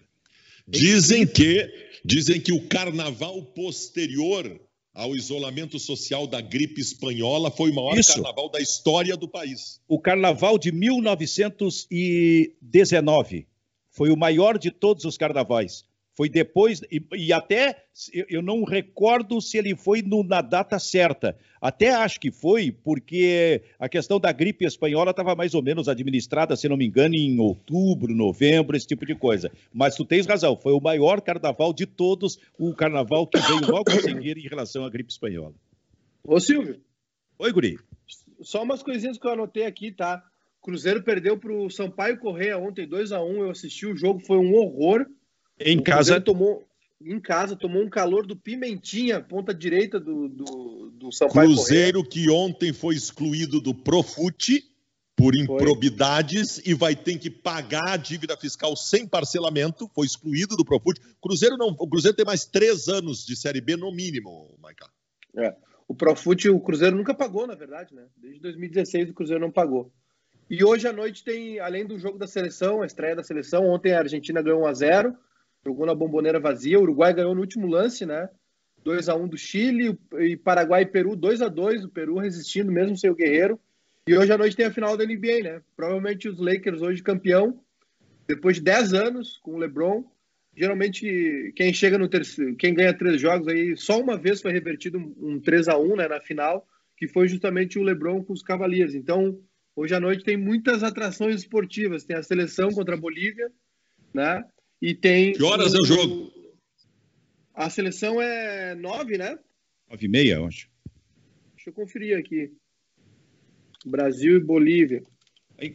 Dizem que dizem que o carnaval posterior ao isolamento social da gripe espanhola foi o maior Isso. carnaval da história do país. O carnaval de 1919 foi o maior de todos os carnavais. Foi depois, e, e até eu não recordo se ele foi no, na data certa. Até acho que foi, porque a questão da gripe espanhola estava mais ou menos administrada, se não me engano, em outubro, novembro, esse tipo de coisa. Mas tu tens razão, foi o maior carnaval de todos, o carnaval que veio logo a seguir em relação à gripe espanhola. Ô Silvio. Oi, Guri. Só umas coisinhas que eu anotei aqui, tá? Cruzeiro perdeu para o Sampaio Correia ontem 2 a 1 Eu assisti o jogo, foi um horror. Em o casa. Tomou, em casa, tomou um calor do Pimentinha, ponta direita do, do, do Sampaio Cruzeiro Correia. que ontem foi excluído do Profute por improbidades foi. e vai ter que pagar a dívida fiscal sem parcelamento, foi excluído do Profute. Cruzeiro não, o Cruzeiro tem mais três anos de Série B no mínimo, Maica. É. O Profute, o Cruzeiro nunca pagou, na verdade, né? Desde 2016 o Cruzeiro não pagou. E hoje à noite tem, além do jogo da seleção, a estreia da seleção, ontem a Argentina ganhou 1 a 0 jogou na bomboneira vazia. O Uruguai ganhou no último lance, né? 2 a 1 do Chile e Paraguai e Peru 2 a 2 o Peru resistindo mesmo sem o Guerreiro. E hoje à noite tem a final da NBA, né? Provavelmente os Lakers hoje campeão, depois de 10 anos com o LeBron, geralmente quem chega no terceiro, quem ganha três jogos aí, só uma vez foi revertido um, um 3 a 1 né, na final, que foi justamente o LeBron com os Cavaliers. Então, hoje à noite tem muitas atrações esportivas. Tem a seleção contra a Bolívia, né? E tem. Que horas o, é o jogo? A seleção é nove, né? Nove e meia, eu acho. Deixa eu conferir aqui. Brasil e Bolívia.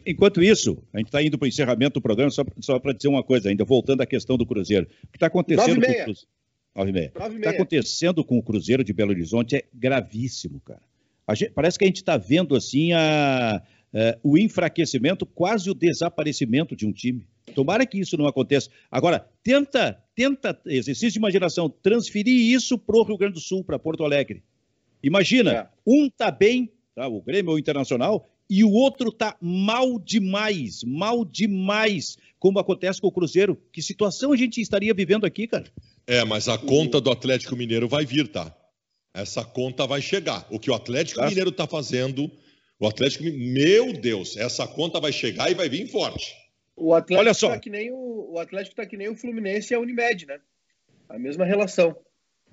Enquanto isso, a gente está indo para o encerramento do programa, só, só para dizer uma coisa, ainda voltando à questão do Cruzeiro. O que está acontecendo com o Cruzeiro? Nove e meia. O que está acontecendo com o Cruzeiro de Belo Horizonte é gravíssimo, cara. Gente, parece que a gente está vendo assim a, a, o enfraquecimento, quase o desaparecimento de um time. Tomara que isso não aconteça. Agora, tenta, tenta, exercício de imaginação, transferir isso para o Rio Grande do Sul, para Porto Alegre. Imagina, é. um está bem, tá, o Grêmio ou o Internacional, e o outro está mal demais, mal demais, como acontece com o Cruzeiro. Que situação a gente estaria vivendo aqui, cara? É, mas a conta do Atlético Mineiro vai vir, tá? Essa conta vai chegar. O que o Atlético tá. Mineiro está fazendo, o Atlético, meu Deus, essa conta vai chegar e vai vir forte. O Atlético Olha só. Tá que nem o, o Atlético está que nem o Fluminense e a Unimed, né? A mesma relação.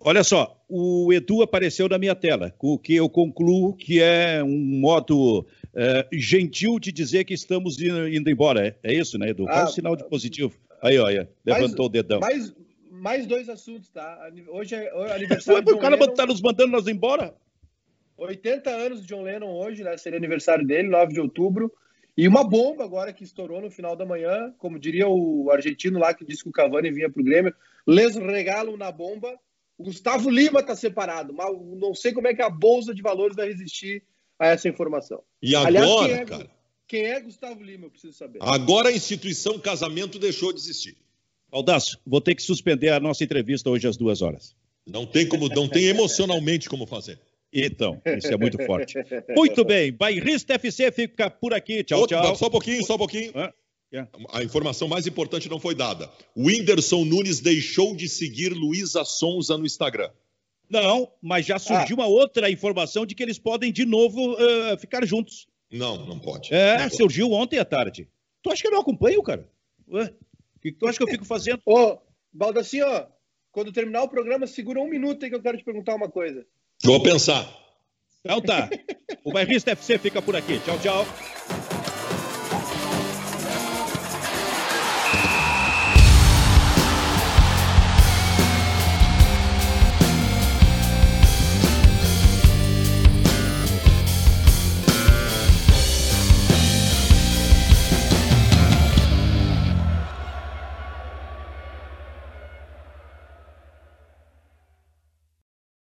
Olha só, o Edu apareceu na minha tela, o que eu concluo que é um modo é, gentil de dizer que estamos indo embora. É, é isso, né, Edu? Ah, Qual o sinal de positivo? Aí, olha, levantou mais, o dedão. Mais, mais dois assuntos, tá? Hoje é, aniversário John O cara Lennon. tá nos mandando nós embora? 80 anos de John Lennon hoje, né? Seria aniversário dele, 9 de outubro. E uma bomba agora que estourou no final da manhã, como diria o argentino lá que disse que o Cavani vinha pro Grêmio, les regalo na bomba. O Gustavo Lima tá separado, mas não sei como é que a bolsa de valores vai resistir a essa informação. E agora, Aliás, quem é, cara? Quem é Gustavo Lima? Eu preciso saber. Agora a instituição casamento deixou de existir. Aldaço, vou ter que suspender a nossa entrevista hoje às duas horas. Não tem como, não tem emocionalmente como fazer. Então, isso é muito forte. Muito bem, Bairrista FC fica por aqui. Tchau, Outro, tchau. Só um pouquinho, só um pouquinho. Ah, yeah. A informação mais importante não foi dada. O Whindersson Nunes deixou de seguir Luísa Sonza no Instagram. Não, mas já surgiu ah. uma outra informação de que eles podem de novo uh, ficar juntos. Não, não pode. É, não surgiu pode. ontem à tarde. Tu acha que eu não acompanho, cara? Ué? O que tu acha que eu fico fazendo? Ô, Baldacinho, ó, quando terminar o programa, segura um minuto aí que eu quero te perguntar uma coisa. Vou pensar. Então tá. O Bairrista FC fica por aqui. Tchau, tchau.